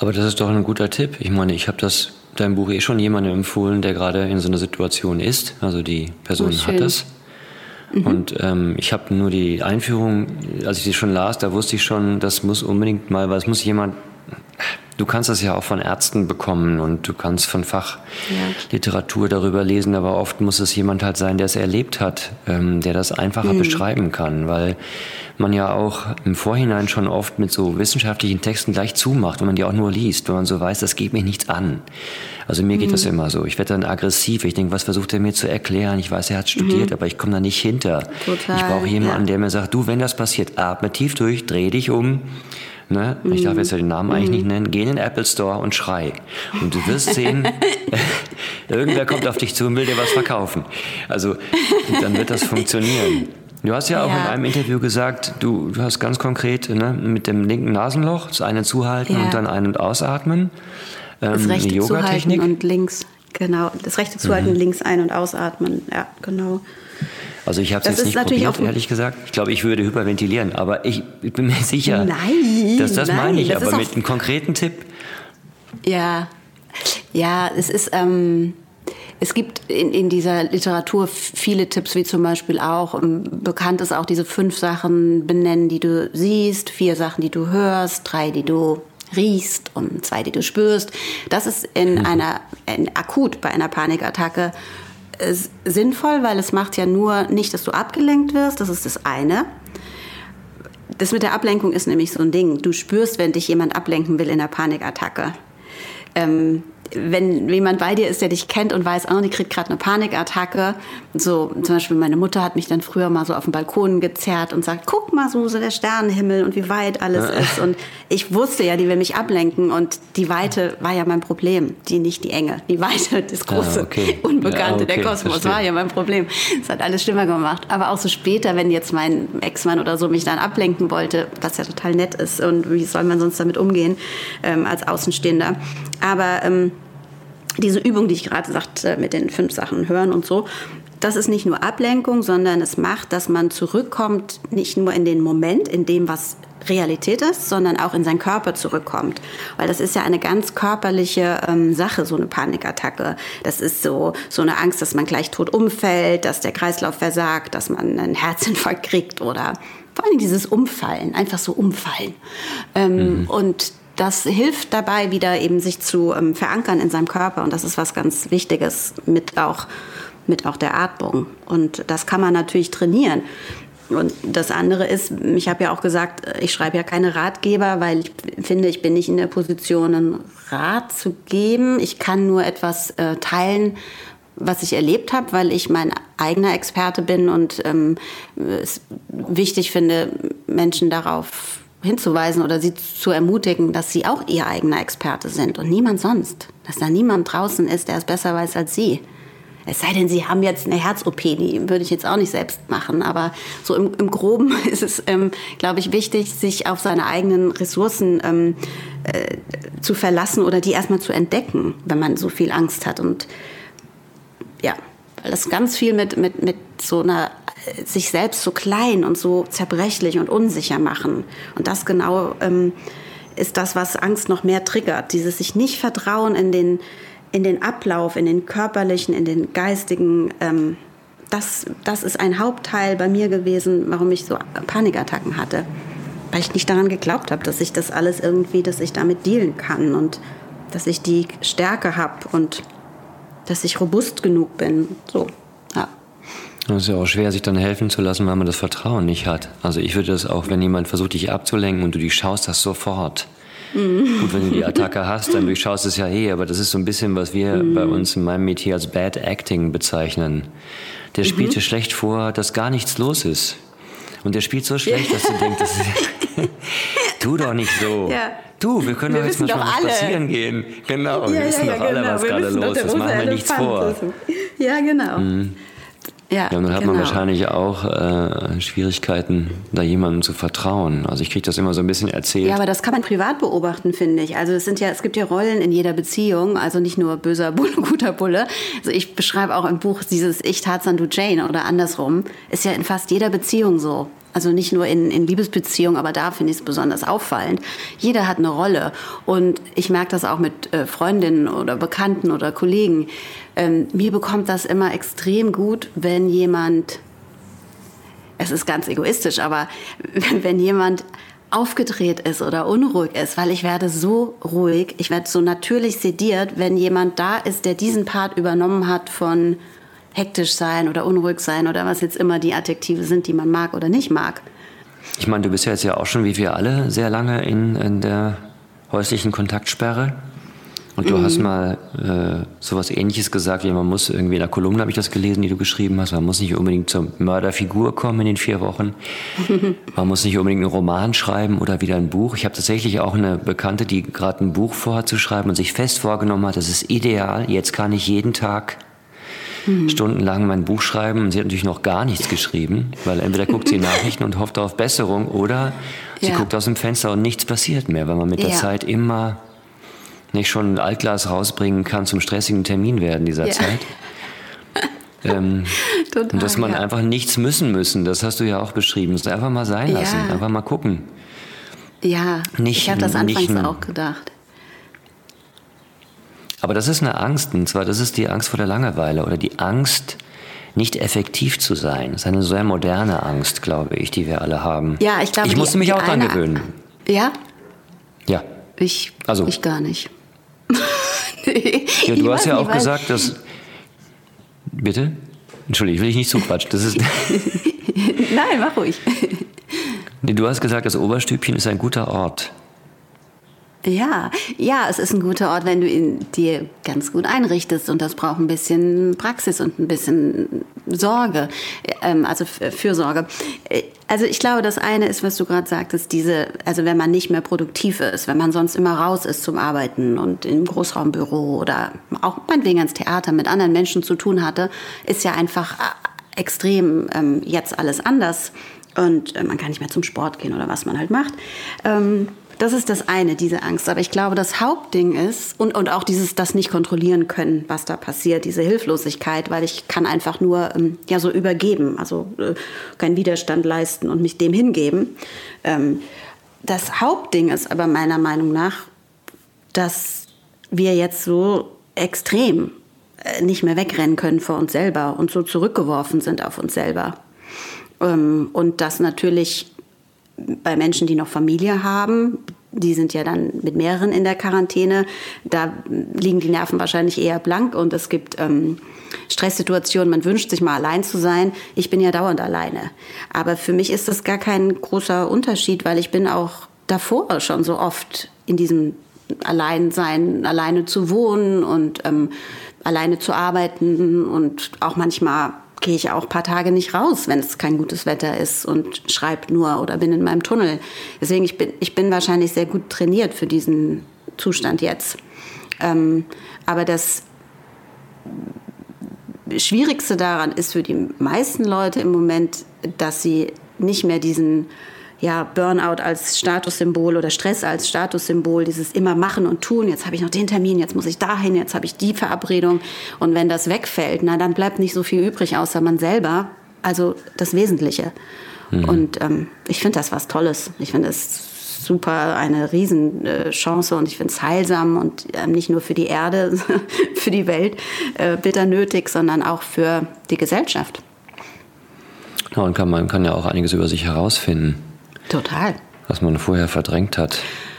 Aber das ist doch ein guter Tipp. Ich meine, ich habe das dein Buch eh schon jemandem empfohlen, der gerade in so einer Situation ist. Also die Person oh, hat das. Mhm. Und ähm, ich habe nur die Einführung, als ich die schon las, da wusste ich schon, das muss unbedingt mal, weil es muss jemand, du kannst das ja auch von Ärzten bekommen und du kannst von Fachliteratur darüber lesen, aber oft muss es jemand halt sein, der es erlebt hat, ähm, der das einfacher mhm. beschreiben kann, weil man ja auch im Vorhinein schon oft mit so wissenschaftlichen Texten gleich zumacht, wenn man die auch nur liest, wenn man so weiß, das geht mich nichts an. Also mir geht mhm. das immer so. Ich werde dann aggressiv. Ich denke, was versucht er mir zu erklären? Ich weiß, er hat studiert, mhm. aber ich komme da nicht hinter. Total, ich brauche jemanden, ja. der mir sagt, du, wenn das passiert, atme tief durch, dreh dich um. Ne? Ich darf jetzt ja den Namen eigentlich nicht mhm. nennen. Geh in den Apple Store und schrei. Und du wirst (laughs) sehen, (laughs) irgendwer kommt auf dich zu und will dir was verkaufen. Also dann wird das funktionieren. Du hast ja auch ja. in einem Interview gesagt, du, du hast ganz konkret ne, mit dem linken Nasenloch das eine zuhalten ja. und dann ein- und ausatmen. Ähm, das rechte zuhalten und links, genau. Das rechte zuhalten, mhm. links ein- und ausatmen. Ja, genau. Also ich habe es jetzt nicht probiert, ehrlich gesagt. Ich glaube, ich würde hyperventilieren, aber ich, ich bin mir sicher, nein, dass das nein, meine ich. Das aber mit einem konkreten Tipp. Ja, ja, es ist. Ähm, es gibt in, in dieser Literatur viele Tipps, wie zum Beispiel auch, ähm, bekannt ist auch diese fünf Sachen benennen, die du siehst, vier Sachen, die du hörst, drei, die du riechst und zwei, die du spürst. Das ist in mhm. einer, in, akut bei einer Panikattacke sinnvoll, weil es macht ja nur nicht, dass du abgelenkt wirst, das ist das eine. Das mit der Ablenkung ist nämlich so ein Ding. Du spürst, wenn dich jemand ablenken will in der Panikattacke. Ähm, wenn jemand bei dir ist, der dich kennt und weiß, oh, die kriegt gerade eine Panikattacke. So, zum Beispiel meine Mutter hat mich dann früher mal so auf den Balkon gezerrt und sagt, guck mal so, der Sternenhimmel und wie weit alles ist. Und ich wusste ja, die will mich ablenken und die Weite war ja mein Problem, die nicht die Enge. Die Weite, das große, ah, okay. Unbekannte, ja, okay, der Kosmos verstehe. war ja mein Problem. Das hat alles schlimmer gemacht. Aber auch so später, wenn jetzt mein Ex-Mann oder so mich dann ablenken wollte, was ja total nett ist und wie soll man sonst damit umgehen ähm, als Außenstehender. Aber ähm, diese Übung, die ich gerade sagte, mit den fünf Sachen hören und so, das ist nicht nur Ablenkung, sondern es macht, dass man zurückkommt, nicht nur in den Moment, in dem, was Realität ist, sondern auch in seinen Körper zurückkommt. Weil das ist ja eine ganz körperliche ähm, Sache, so eine Panikattacke. Das ist so, so eine Angst, dass man gleich tot umfällt, dass der Kreislauf versagt, dass man einen Herzinfarkt kriegt oder vor allem dieses Umfallen, einfach so umfallen. Ähm, mhm. Und das hilft dabei, wieder eben sich zu ähm, verankern in seinem Körper. Und das ist was ganz Wichtiges mit auch, mit auch der Atmung. Und das kann man natürlich trainieren. Und das andere ist, ich habe ja auch gesagt, ich schreibe ja keine Ratgeber, weil ich finde, ich bin nicht in der Position, einen Rat zu geben. Ich kann nur etwas äh, teilen, was ich erlebt habe, weil ich mein eigener Experte bin und ähm, es wichtig finde, Menschen darauf hinzuweisen oder sie zu ermutigen, dass sie auch ihr eigener Experte sind und niemand sonst. Dass da niemand draußen ist, der es besser weiß als sie. Es sei denn, sie haben jetzt eine Herz-OP, die würde ich jetzt auch nicht selbst machen. Aber so im, im Groben (laughs) ist es, ähm, glaube ich, wichtig, sich auf seine eigenen Ressourcen ähm, äh, zu verlassen oder die erstmal zu entdecken, wenn man so viel Angst hat. Und ja, weil das ganz viel mit, mit, mit so einer sich selbst so klein und so zerbrechlich und unsicher machen. Und das genau ähm, ist das, was Angst noch mehr triggert. Dieses sich nicht vertrauen in den, in den Ablauf, in den körperlichen, in den geistigen. Ähm, das, das ist ein Hauptteil bei mir gewesen, warum ich so Panikattacken hatte. Weil ich nicht daran geglaubt habe, dass ich das alles irgendwie, dass ich damit dealen kann und dass ich die Stärke habe und dass ich robust genug bin. So, ja. Es ist ja auch schwer, sich dann helfen zu lassen, weil man das Vertrauen nicht hat. Also ich würde das auch, wenn jemand versucht, dich abzulenken und du durchschaust das sofort. Mhm. Gut, wenn du die (laughs) Attacke hast, dann durchschaust es ja eh, aber das ist so ein bisschen, was wir mhm. bei uns in meinem Metier als Bad Acting bezeichnen. Der mhm. spielt dir schlecht vor, dass gar nichts los ist. Und der spielt so schlecht, dass du denkst, das ist, (laughs) (laughs) tu doch nicht so. Ja. Du, wir können wir doch jetzt mal spazieren gehen. Genau, ja, wir wissen ja, doch alle, genau. was gerade los ist. Machen wir nichts vor. Ja, genau. Mhm. Ja, ja, und dann hat genau. man wahrscheinlich auch äh, Schwierigkeiten, da jemandem zu vertrauen. Also ich kriege das immer so ein bisschen erzählt. Ja, aber das kann man privat beobachten, finde ich. Also es sind ja, es gibt ja Rollen in jeder Beziehung, also nicht nur böser Bulle, (laughs) guter Bulle. Also ich beschreibe auch im Buch dieses Ich Tarzan, du Jane oder andersrum. Ist ja in fast jeder Beziehung so. Also nicht nur in, in Liebesbeziehungen, aber da finde ich es besonders auffallend. Jeder hat eine Rolle. Und ich merke das auch mit äh, Freundinnen oder Bekannten oder Kollegen. Ähm, mir bekommt das immer extrem gut, wenn jemand, es ist ganz egoistisch, aber wenn jemand aufgedreht ist oder unruhig ist, weil ich werde so ruhig, ich werde so natürlich sediert, wenn jemand da ist, der diesen Part übernommen hat von hektisch sein oder unruhig sein oder was jetzt immer die Adjektive sind, die man mag oder nicht mag. Ich meine, du bist ja jetzt ja auch schon wie wir alle sehr lange in, in der häuslichen Kontaktsperre. Und du mhm. hast mal äh, sowas ähnliches gesagt, wie man muss irgendwie in der Kolumne, habe ich das gelesen, die du geschrieben hast, man muss nicht unbedingt zur Mörderfigur kommen in den vier Wochen. (laughs) man muss nicht unbedingt einen Roman schreiben oder wieder ein Buch. Ich habe tatsächlich auch eine Bekannte, die gerade ein Buch vorhat zu schreiben und sich fest vorgenommen hat, das ist ideal, jetzt kann ich jeden Tag mhm. stundenlang mein Buch schreiben. Und sie hat natürlich noch gar nichts geschrieben, weil entweder guckt sie (laughs) Nachrichten und hofft auf Besserung oder sie ja. guckt aus dem Fenster und nichts passiert mehr, weil man mit der ja. Zeit immer nicht schon ein Altglas rausbringen kann zum stressigen Termin werden dieser ja. Zeit. Ähm, (laughs) Total, und dass man einfach nichts müssen müssen, das hast du ja auch beschrieben. Das einfach mal sein lassen, einfach mal gucken. Ja, nicht, ich habe das anfangs nicht, auch gedacht. Aber das ist eine Angst, und zwar das ist die Angst vor der Langeweile oder die Angst, nicht effektiv zu sein. Das ist eine sehr moderne Angst, glaube ich, die wir alle haben. Ja, ich glaube, ich musste mich auch daran gewöhnen. Ja? Ja. Ich, also, ich gar nicht. (laughs) nee, ja, du hast ja auch gesagt, dass. Bitte? Entschuldigung, ich will dich nicht zuquatschen. Das ist. (laughs) Nein, mach ruhig. Nee, du hast gesagt, das Oberstübchen ist ein guter Ort. Ja, ja, es ist ein guter Ort, wenn du ihn dir ganz gut einrichtest und das braucht ein bisschen Praxis und ein bisschen Sorge, ähm, also Fürsorge. Äh, also ich glaube, das eine ist, was du gerade sagtest, diese, also wenn man nicht mehr produktiv ist, wenn man sonst immer raus ist zum Arbeiten und im Großraumbüro oder auch meinetwegen ans Theater mit anderen Menschen zu tun hatte, ist ja einfach äh, extrem ähm, jetzt alles anders und äh, man kann nicht mehr zum Sport gehen oder was man halt macht. Ähm, das ist das eine, diese Angst. Aber ich glaube, das Hauptding ist, und, und auch dieses, das nicht kontrollieren können, was da passiert, diese Hilflosigkeit, weil ich kann einfach nur ähm, ja, so übergeben, also äh, keinen Widerstand leisten und mich dem hingeben. Ähm, das Hauptding ist aber meiner Meinung nach, dass wir jetzt so extrem äh, nicht mehr wegrennen können vor uns selber und so zurückgeworfen sind auf uns selber. Ähm, und das natürlich bei Menschen, die noch Familie haben, die sind ja dann mit mehreren in der Quarantäne, da liegen die Nerven wahrscheinlich eher blank und es gibt ähm, Stresssituationen, man wünscht sich mal allein zu sein. Ich bin ja dauernd alleine. Aber für mich ist das gar kein großer Unterschied, weil ich bin auch davor schon so oft in diesem Alleinsein, alleine zu wohnen und ähm, alleine zu arbeiten und auch manchmal gehe ich auch ein paar Tage nicht raus, wenn es kein gutes Wetter ist und schreibe nur oder bin in meinem Tunnel. Deswegen, ich bin, ich bin wahrscheinlich sehr gut trainiert für diesen Zustand jetzt. Ähm, aber das Schwierigste daran ist für die meisten Leute im Moment, dass sie nicht mehr diesen ja, Burnout als Statussymbol oder Stress als Statussymbol, dieses immer machen und tun. Jetzt habe ich noch den Termin, jetzt muss ich dahin, jetzt habe ich die Verabredung. Und wenn das wegfällt, na, dann bleibt nicht so viel übrig, außer man selber. Also das Wesentliche. Mhm. Und ähm, ich finde das was Tolles. Ich finde es super eine Riesenchance und ich finde es heilsam und ähm, nicht nur für die Erde, (laughs) für die Welt äh, bitter nötig, sondern auch für die Gesellschaft. Ja, und kann, man kann ja auch einiges über sich herausfinden. Total. Was man vorher verdrängt hat.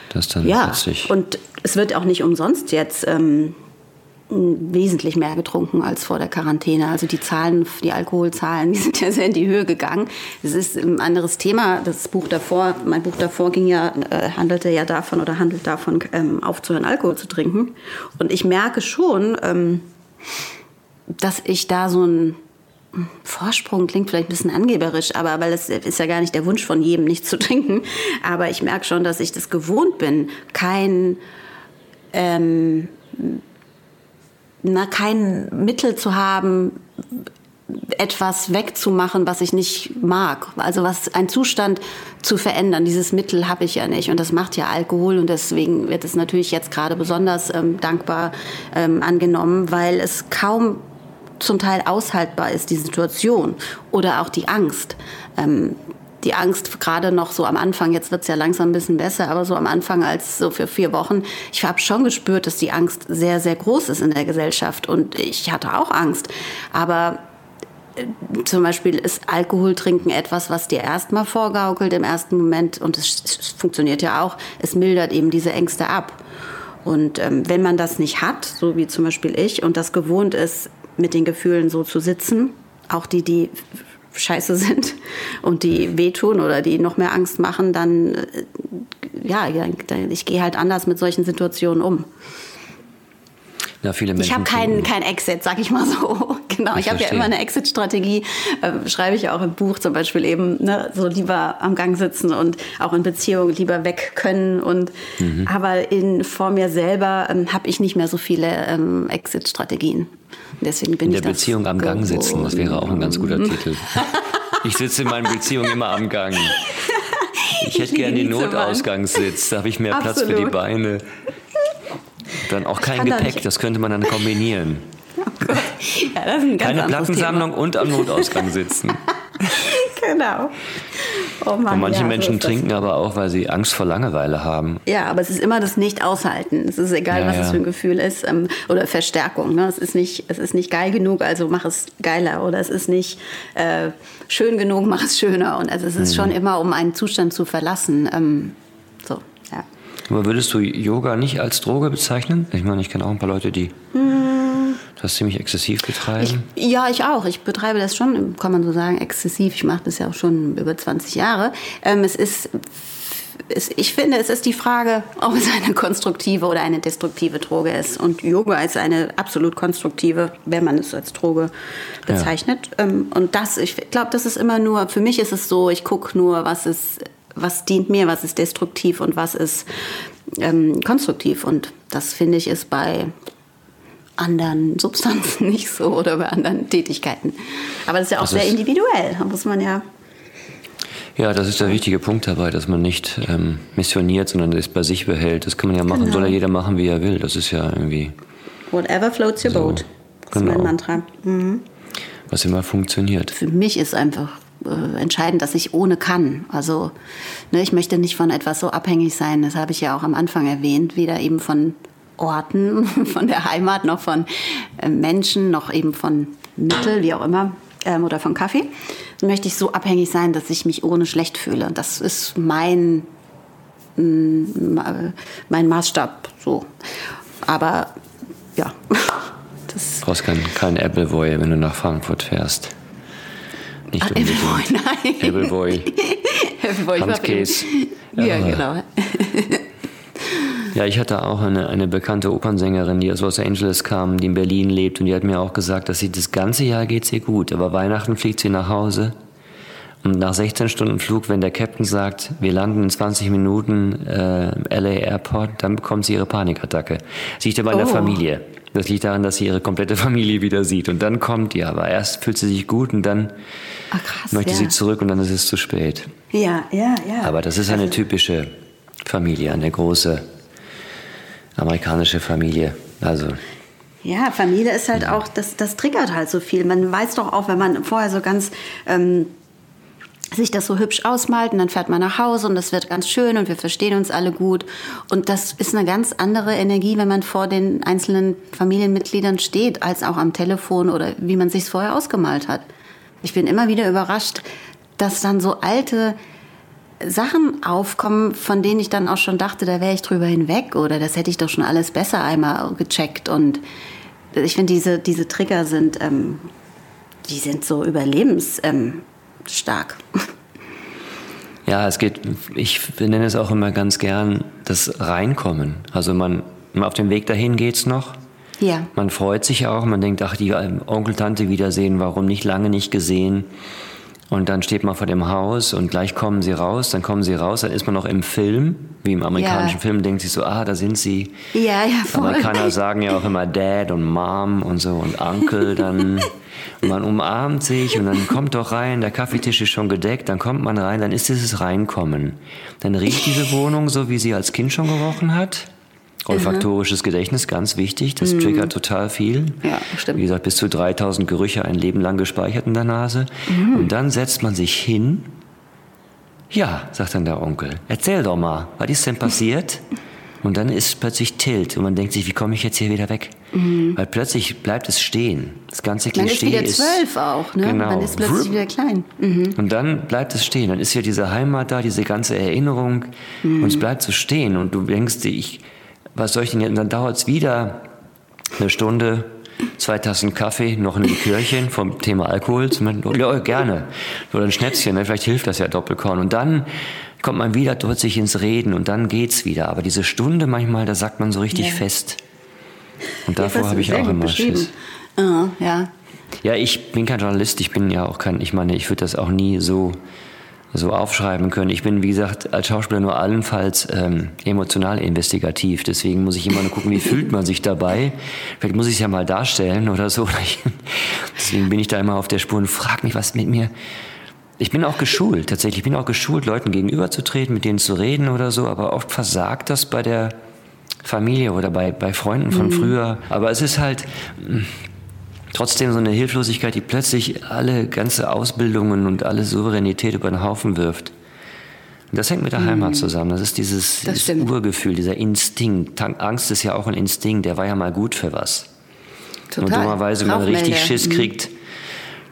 Das dann ja, plötzlich und es wird auch nicht umsonst jetzt ähm, wesentlich mehr getrunken als vor der Quarantäne. Also die Zahlen, die Alkoholzahlen, (laughs) die sind ja sehr in die Höhe gegangen. Das ist ein anderes Thema. Das Buch davor, mein Buch davor ging ja, äh, handelte ja davon oder handelt davon, ähm, aufzuhören, Alkohol zu trinken. Und ich merke schon, ähm, dass ich da so ein Vorsprung klingt vielleicht ein bisschen angeberisch, aber weil es ist ja gar nicht der Wunsch von jedem, nichts zu (laughs) trinken. Aber ich merke schon, dass ich das gewohnt bin, kein ähm, na, kein Mittel zu haben, etwas wegzumachen, was ich nicht mag. Also was ein Zustand zu verändern. Dieses Mittel habe ich ja nicht und das macht ja Alkohol und deswegen wird es natürlich jetzt gerade besonders ähm, dankbar ähm, angenommen, weil es kaum zum Teil aushaltbar ist, die Situation oder auch die Angst. Ähm, die Angst gerade noch so am Anfang, jetzt wird es ja langsam ein bisschen besser, aber so am Anfang als so für vier Wochen, ich habe schon gespürt, dass die Angst sehr, sehr groß ist in der Gesellschaft und ich hatte auch Angst. Aber äh, zum Beispiel ist Alkohol trinken etwas, was dir erstmal vorgaukelt im ersten Moment und es, funktioniert ja auch, es mildert eben diese Ängste ab. Und ähm, wenn man das nicht hat, so wie zum Beispiel ich, und das gewohnt ist, mit den Gefühlen so zu sitzen, auch die, die scheiße sind und die wehtun oder die noch mehr Angst machen, dann, äh, ja, ich gehe halt anders mit solchen Situationen um. Ja, viele Menschen ich habe keinen kein Exit, sag ich mal (laughs) so. Genau, ich, ich habe ja immer eine Exit-Strategie, äh, schreibe ich auch im Buch zum Beispiel eben, ne, so lieber am Gang sitzen und auch in Beziehungen lieber weg können. Und, mhm. Aber in, vor mir selber ähm, habe ich nicht mehr so viele ähm, Exit-Strategien. Deswegen bin in der Beziehung am Gang sitzen, das wäre auch ein ganz guter Titel. Ich sitze in meinen Beziehungen immer am Gang. Ich hätte gerne den Notausgangssitz, da habe ich mehr Absolut. Platz für die Beine. Dann auch kein Gepäck, da das könnte man dann kombinieren. (laughs) Oh ja, das ist ein ganz Keine Plattensammlung Thema. und am Notausgang sitzen. (laughs) genau. Oh Mann, und manche ja, Menschen so trinken aber auch, weil sie Angst vor Langeweile haben. Ja, aber es ist immer das Nicht-Aushalten. Es ist egal, ja, was ja. es für ein Gefühl ist. Ähm, oder Verstärkung. Ne? Es, ist nicht, es ist nicht geil genug, also mach es geiler. Oder es ist nicht äh, schön genug, mach es schöner. Und also es ist mhm. schon immer, um einen Zustand zu verlassen. Ähm, so, ja. Aber würdest du Yoga nicht als Droge bezeichnen? Ich meine, ich kenne auch ein paar Leute, die... Mhm das ziemlich exzessiv betreiben? Ich, ja, ich auch. Ich betreibe das schon, kann man so sagen, exzessiv. Ich mache das ja auch schon über 20 Jahre. Ähm, es ist ich finde, es ist die Frage, ob es eine konstruktive oder eine destruktive Droge ist. Und Yoga ist eine absolut konstruktive, wenn man es als Droge bezeichnet. Ja. Ähm, und das, ich glaube, das ist immer nur, für mich ist es so, ich gucke nur, was ist, was dient mir, was ist destruktiv und was ist ähm, konstruktiv. Und das finde ich ist bei anderen Substanzen (laughs) nicht so oder bei anderen Tätigkeiten. Aber das ist ja auch das sehr individuell, da muss man ja. Ja, das ist der wichtige Punkt dabei, dass man nicht ähm, missioniert, sondern es bei sich behält. Das kann man ja machen, genau. soll ja jeder machen, wie er will. Das ist ja irgendwie. Whatever floats your so, boat. Das genau. ist mein Mantra. Mhm. Was immer funktioniert. Für mich ist einfach äh, entscheidend, dass ich ohne kann. Also ne, ich möchte nicht von etwas so abhängig sein. Das habe ich ja auch am Anfang erwähnt. Weder eben von Orten, (laughs) von der Heimat, noch von äh, Menschen, noch eben von Mittel, wie auch immer, ähm, oder von Kaffee, dann möchte ich so abhängig sein, dass ich mich ohne schlecht fühle. Das ist mein, mm, mein Maßstab so. Aber ja. (laughs) Du brauchst kein, kein Appleboy, wenn du nach Frankfurt fährst. Nicht Ach, Appleboy, nein. Appleboy. Appleboy. (laughs) Hans Käse. Ja, genau. Ja, ich hatte auch eine, eine bekannte Opernsängerin, die aus Los Angeles kam, die in Berlin lebt und die hat mir auch gesagt, dass sie das ganze Jahr geht ihr gut, aber Weihnachten fliegt sie nach Hause und nach 16 Stunden Flug, wenn der Captain sagt, wir landen in 20 Minuten äh, LA Airport, dann bekommt sie ihre Panikattacke. Sie ist aber in der oh. Familie. Das liegt daran, dass sie ihre komplette (laughs) Familie wieder sieht. Und dann kommt die, aber erst fühlt sie sich gut und dann Ach, krass, möchte ja. sie zurück und dann ist es zu spät. Ja, ja, ja. Aber das ist eine Also, typische Familie, eine große amerikanische Familie. Also Ja, Familie ist halt auch, das, das triggert halt so viel. Man weiß doch auch, wenn man vorher so ganz ähm, sich das so hübsch ausmalt und dann fährt man nach Hause und das wird ganz schön und wir verstehen uns alle gut. Und das ist eine ganz andere Energie, wenn man vor den einzelnen Familienmitgliedern steht, als auch am Telefon oder wie man sich vorher ausgemalt hat. Ich bin immer wieder überrascht, dass dann so alte Sachen aufkommen, von denen ich dann auch schon dachte, da wäre ich drüber hinweg oder das hätte ich doch schon alles besser einmal gecheckt. Und ich finde, diese, diese Trigger sind, ähm, die sind so überlebensstark. Ähm. (laughs) Ja, es geht, ich nenne es auch immer ganz gern das Reinkommen. Also man, auf dem Weg dahin geht's noch. Ja. Man freut sich auch, man denkt, ach, die ähm, Onkel, Tante wiedersehen, warum nicht lange nicht gesehen? Und dann steht man vor dem Haus und gleich kommen sie raus, dann kommen sie raus, dann ist man noch im Film, wie im amerikanischen Ja. Film, denkt sich so, ah, da sind sie. Ja, ja, voll. Amerikaner (laughs) sagen ja auch immer Dad und Mom und so und Uncle dann. Und (laughs) man umarmt sich und dann kommt doch rein, der Kaffeetisch ist schon gedeckt, dann kommt man rein, dann ist dieses Reinkommen. Dann riecht diese Wohnung so, wie sie als Kind schon gerochen hat. Olfaktorisches Gedächtnis, ganz wichtig, das triggert total viel. Mhm. Ja, stimmt. Wie gesagt, bis zu 3000 Gerüche ein Leben lang gespeichert in der Nase. Mhm. Und dann setzt man sich hin. Ja, sagt dann der Onkel, erzähl doch mal, was ist denn passiert? (laughs) Und dann ist plötzlich Tilt und man denkt sich, wie komme ich jetzt hier wieder weg? Weil plötzlich bleibt es stehen. Das ganze Mhm. Man Klischee ist wieder zwölf auch, ne? Genau. Man ist plötzlich wieder klein. Mhm. Und dann bleibt es stehen. Dann ist ja diese Heimat da, diese ganze Erinnerung. Und es bleibt so stehen. Und du denkst dir, ich, was soll ich denn jetzt? Und dann dauert es wieder eine Stunde, zwei Tassen Kaffee, noch ein Likörchen vom Thema Alkohol. Ja, gerne. Oder ein Schnäpschen, ne? vielleicht hilft das ja Doppelkorn. Und dann kommt man wieder plötzlich ins Reden und dann geht's wieder. Aber diese Stunde manchmal, da sagt man so richtig Ja. fest. Und davor habe ich auch immer. Schiss. Ja, ja. Ja, ich bin kein Journalist, ich bin ja auch kein, ich meine, ich würde das auch nie so, so aufschreiben können. Ich bin, wie gesagt, als Schauspieler nur allenfalls ähm, emotional investigativ. Deswegen muss ich immer nur gucken, wie fühlt man sich dabei. Vielleicht muss ich es ja mal darstellen oder so. (laughs) Deswegen bin ich da immer auf der Spur und frag mich, was mit mir. Ich bin auch geschult, tatsächlich. Ich bin auch geschult, Leuten gegenüberzutreten, mit denen zu reden oder so. Aber oft versagt das bei der Familie oder bei, bei Freunden von früher. Aber es ist halt trotzdem so eine Hilflosigkeit, die plötzlich alle ganze Ausbildungen und alle Souveränität über den Haufen wirft. Und das hängt mit der Heimat zusammen. Das ist dieses, Das dieses. Urgefühl, dieser Instinkt. Angst ist ja auch ein Instinkt, der war ja mal gut für was. Und Total. dummerweise, wenn man richtig. Schiss Mhm. kriegt,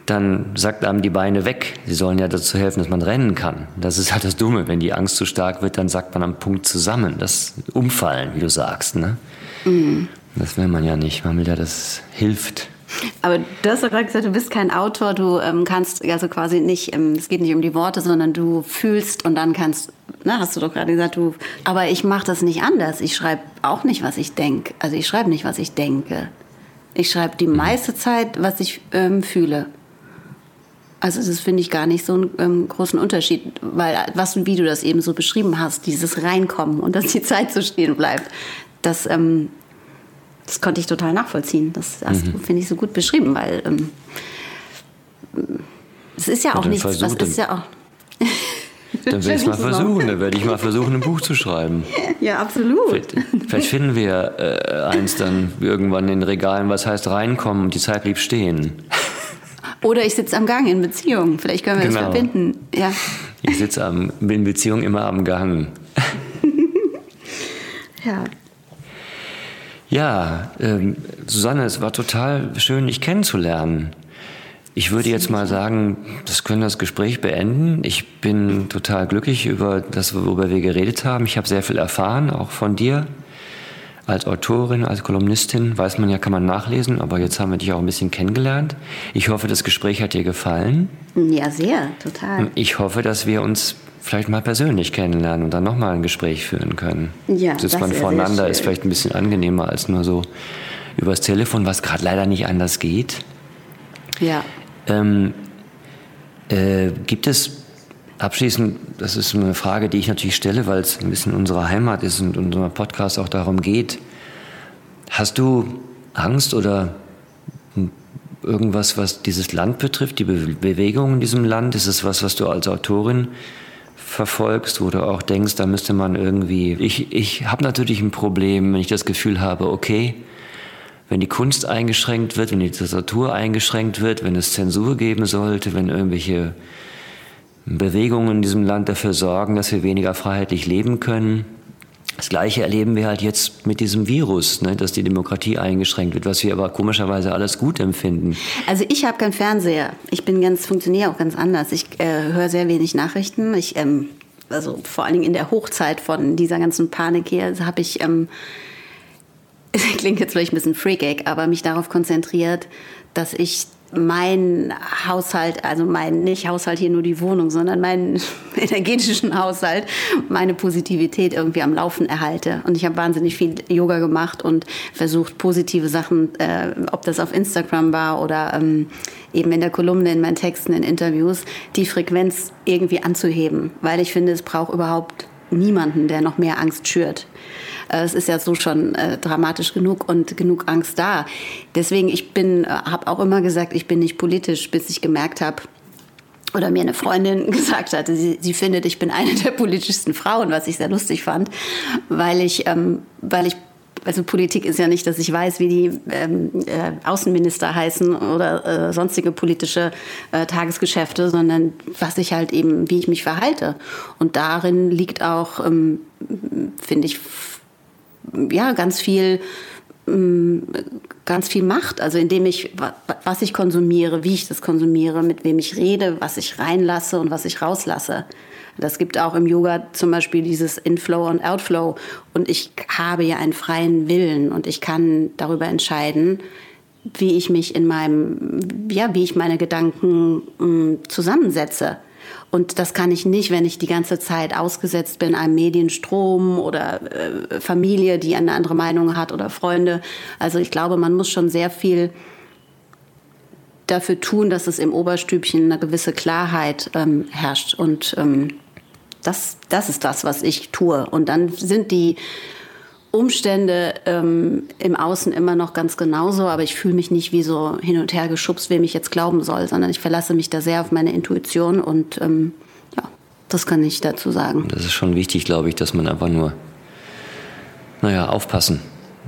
dann sagt einem die Beine weg. Sie sollen ja dazu helfen, dass man rennen kann. Das ist halt das Dumme. Wenn die Angst zu stark wird, dann sagt man am Punkt zusammen. Das Umfallen, wie du sagst. Ne? Mhm. Das will man ja nicht. Man will ja, dass es hilft. Aber du hast doch gerade gesagt, du bist kein Autor, du ähm, kannst also quasi nicht, ähm, es geht nicht um die Worte, sondern du fühlst und dann kannst, ne, hast du doch gerade gesagt, du, aber ich mache das nicht anders. Ich schreibe auch nicht, was ich denke. Also ich schreibe nicht, was ich denke. Ich schreibe die meiste Zeit, was ich ähm, fühle. Also das finde ich gar nicht so einen ähm, großen Unterschied, weil was wie du das eben so beschrieben hast, dieses Reinkommen und dass die Zeit so stehen bleibt, das, ähm, das konnte ich total nachvollziehen. Das hast Mhm. du, finde ich, so gut beschrieben, weil ähm, es ist ja auch nichts, was versuch ist ja auch. (laughs) Dann will ich mal versuchen. Dann werde ich mal versuchen, ein Buch zu schreiben. (laughs) Ja, absolut. Vielleicht, vielleicht finden wir äh, eins dann irgendwann in den Regalen, was heißt reinkommen und die Zeit blieb stehen. (laughs) Oder ich sitze am Gang in Beziehung. Vielleicht können wir Genau. das verbinden. Ja. Ich sitze am, in Beziehung immer am Gang. ja. Ja, ähm, Susanne, es war total schön, dich kennenzulernen. Ich würde jetzt mal sagen, das können das Gespräch beenden. Ich bin total glücklich über das, worüber wir geredet haben. Ich habe sehr viel erfahren, auch von dir. Als Autorin, als Kolumnistin, weiß man ja, kann man nachlesen, aber jetzt haben wir dich auch ein bisschen kennengelernt. Ich hoffe, das Gespräch hat dir gefallen. Ja, sehr, total. Ich hoffe, dass wir uns vielleicht mal persönlich kennenlernen und dann nochmal ein Gespräch führen können. Ja, Sitzt das man voreinander, ist vielleicht ein bisschen angenehmer als nur so übers Telefon, was gerade leider nicht anders geht. Ja. Ähm, äh, gibt es abschließend, das ist eine Frage, die ich natürlich stelle, weil es ein bisschen unsere Heimat ist und unser Podcast auch darum geht. Hast du Angst oder irgendwas, was dieses Land betrifft, die Be Bewegung in diesem Land? Ist es was, was du als Autorin verfolgst, wo du auch denkst, da müsste man irgendwie. Ich, ich habe natürlich ein Problem, wenn ich das Gefühl habe, okay, wenn die Kunst eingeschränkt wird, wenn die Literatur eingeschränkt wird, wenn es Zensur geben sollte, wenn irgendwelche Bewegungen in diesem Land dafür sorgen, dass wir weniger freiheitlich leben können. Das Gleiche erleben wir halt jetzt mit diesem Virus, ne, dass die Demokratie eingeschränkt wird, was wir aber komischerweise alles gut empfinden. Also ich habe keinen Fernseher. Ich bin ganz funktioniere auch ganz anders. Ich äh, höre sehr wenig Nachrichten. Ich ähm, also vor allen Dingen in der Hochzeit von dieser ganzen Panik hier habe ich ähm, (laughs) klingt jetzt vielleicht ein bisschen freakig, aber mich darauf konzentriert, dass ich mein Haushalt, also mein nicht Haushalt hier nur die Wohnung, sondern meinen (laughs) energetischen Haushalt, meine Positivität irgendwie am Laufen erhalte. Und ich habe wahnsinnig viel Yoga gemacht und versucht, positive Sachen, äh, ob das auf Instagram war oder ähm, eben in der Kolumne, in meinen Texten, in Interviews, die Frequenz irgendwie anzuheben. Weil ich finde, es braucht überhaupt niemanden, der noch mehr Angst schürt. Äh, es ist ja so schon äh, dramatisch genug und genug Angst da. Deswegen, ich bin, äh, habe auch immer gesagt, ich bin nicht politisch, bis ich gemerkt habe, oder mir eine Freundin (laughs) gesagt hatte, sie, sie findet, ich bin eine der politischsten Frauen, was ich sehr lustig fand, weil ich, ähm, weil ich also Politik ist ja nicht, dass ich weiß, wie die ähm, äh, Außenminister heißen oder äh, sonstige politische äh, Tagesgeschäfte, sondern was ich halt eben, wie ich mich verhalte. Und darin liegt auch, ähm, finde ich, ja, ganz viel mm, ganz viel Macht, also indem ich, was ich konsumiere, wie ich das konsumiere, mit wem ich rede, was ich reinlasse und was ich rauslasse. Das gibt auch im Yoga zum Beispiel dieses Inflow und Outflow. Und ich habe ja einen freien Willen und ich kann darüber entscheiden, wie ich mich in meinem, ja, wie ich meine Gedanken mm, zusammensetze. Und das kann ich nicht, wenn ich die ganze Zeit ausgesetzt bin einem Medienstrom oder äh, Familie, die eine andere Meinung hat oder Freunde. Also ich glaube, man muss schon sehr viel dafür tun, dass es im Oberstübchen eine gewisse Klarheit ähm, herrscht. Und ähm, das, das ist das, was ich tue. Und dann sind die Umstände ähm, im Außen immer noch ganz genauso, aber ich fühle mich nicht wie so hin und her geschubst, wem ich jetzt glauben soll, sondern ich verlasse mich da sehr auf meine Intuition und ähm, ja, das kann ich dazu sagen. Das ist schon wichtig, glaube ich, dass man einfach nur, naja, aufpassen.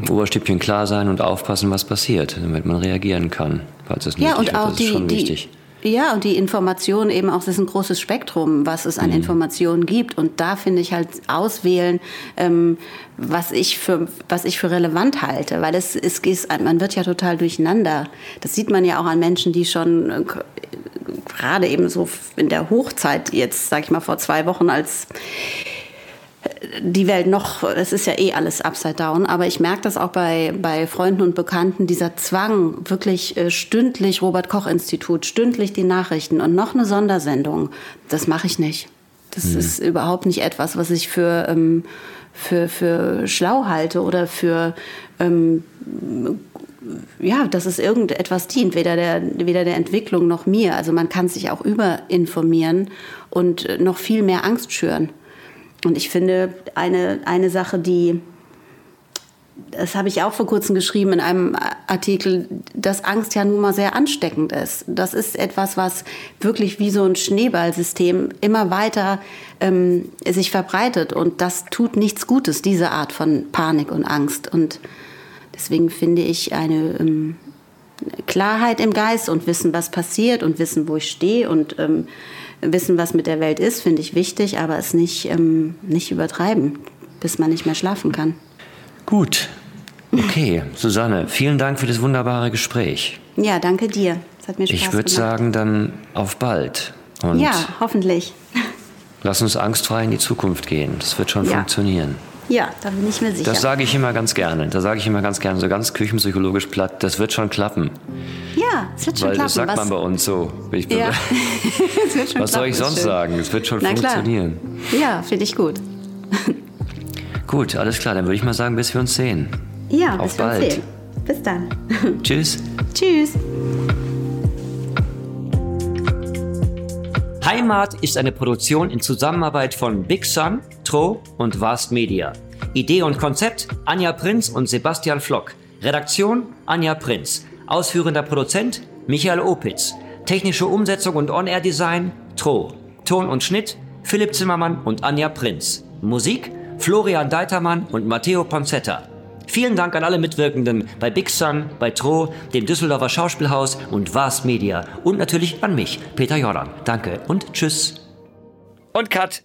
Oberstübchen klar sein und aufpassen, was passiert, damit man reagieren kann, falls es nicht ja, und wird. auch das die, ist schon die. Ja, und die Information eben auch, es ist ein großes Spektrum, was es an mhm. Informationen gibt. Und da finde ich halt auswählen, ähm, was, ich für, was ich für relevant halte. Weil es, es ist, man wird ja total durcheinander. Das sieht man ja auch an Menschen, die schon äh, gerade eben so in der Hochzeit, jetzt sage ich mal vor zwei Wochen, als die Welt noch, es ist ja eh alles upside down, aber ich merke das auch bei, bei Freunden und Bekannten, dieser Zwang, wirklich äh, stündlich Robert Koch Institut, stündlich die Nachrichten und noch eine Sondersendung, das mache ich nicht. Das mhm. ist überhaupt nicht etwas, was ich für, ähm, für, für schlau halte oder für, ähm, ja, dass es irgendetwas dient, weder der, weder der Entwicklung noch mir. Also man kann sich auch überinformieren und noch viel mehr Angst schüren. Und ich finde, eine, eine Sache, die, das habe ich auch vor kurzem geschrieben in einem Artikel, dass Angst ja nun mal sehr ansteckend ist. Das ist etwas, was wirklich wie so ein Schneeballsystem immer weiter ähm, sich verbreitet. Und das tut nichts Gutes, diese Art von Panik und Angst. Und deswegen finde ich eine ähm, Klarheit im Geist und wissen, was passiert und wissen, wo ich stehe und ähm, wissen, was mit der Welt ist, finde ich wichtig, aber es nicht, ähm, nicht übertreiben, bis man nicht mehr schlafen kann. Gut. Okay, (laughs) Susanne, vielen Dank für das wunderbare Gespräch. Ja, danke dir. Es hat mir Spaß Ich würde sagen, dann auf bald. Und ja, hoffentlich. (laughs) Lass uns angstfrei in die Zukunft gehen. Das wird schon ja. funktionieren. Ja, da bin ich mir sicher. Das sage ich immer ganz gerne. Da sage ich immer ganz gerne, so ganz küchenpsychologisch platt, das wird schon klappen. Ja, es wird schon Weil klappen. Das sagt Was? man bei uns so. Ich ja. (laughs) es wird (laughs) schon Was soll ich sonst schön. sagen? Es wird schon Na funktionieren. Klar. Ja, finde ich gut. gut, alles klar. Dann würde ich mal sagen, bis wir uns sehen. Ja, Auf bis wir uns bald. sehen. Bis dann. (laughs) Tschüss. Tschüss. Heimat ist eine Produktion in Zusammenarbeit von Big Sun, Tro und Vast Media. Idee und Konzept Anja Prinz und Sebastian Flock. Redaktion Anja Prinz. Ausführender Produzent Michael Opitz. Technische Umsetzung und On-Air-Design Tro. Ton und Schnitt Philipp Zimmermann und Anja Prinz. Musik Florian Deitermann und Matteo Ponzetta. Vielen Dank an alle Mitwirkenden bei Big Sun, bei Tro, dem Düsseldorfer Schauspielhaus und Vast Media und natürlich an mich, Peter Jordan. Danke und tschüss. Und Cut.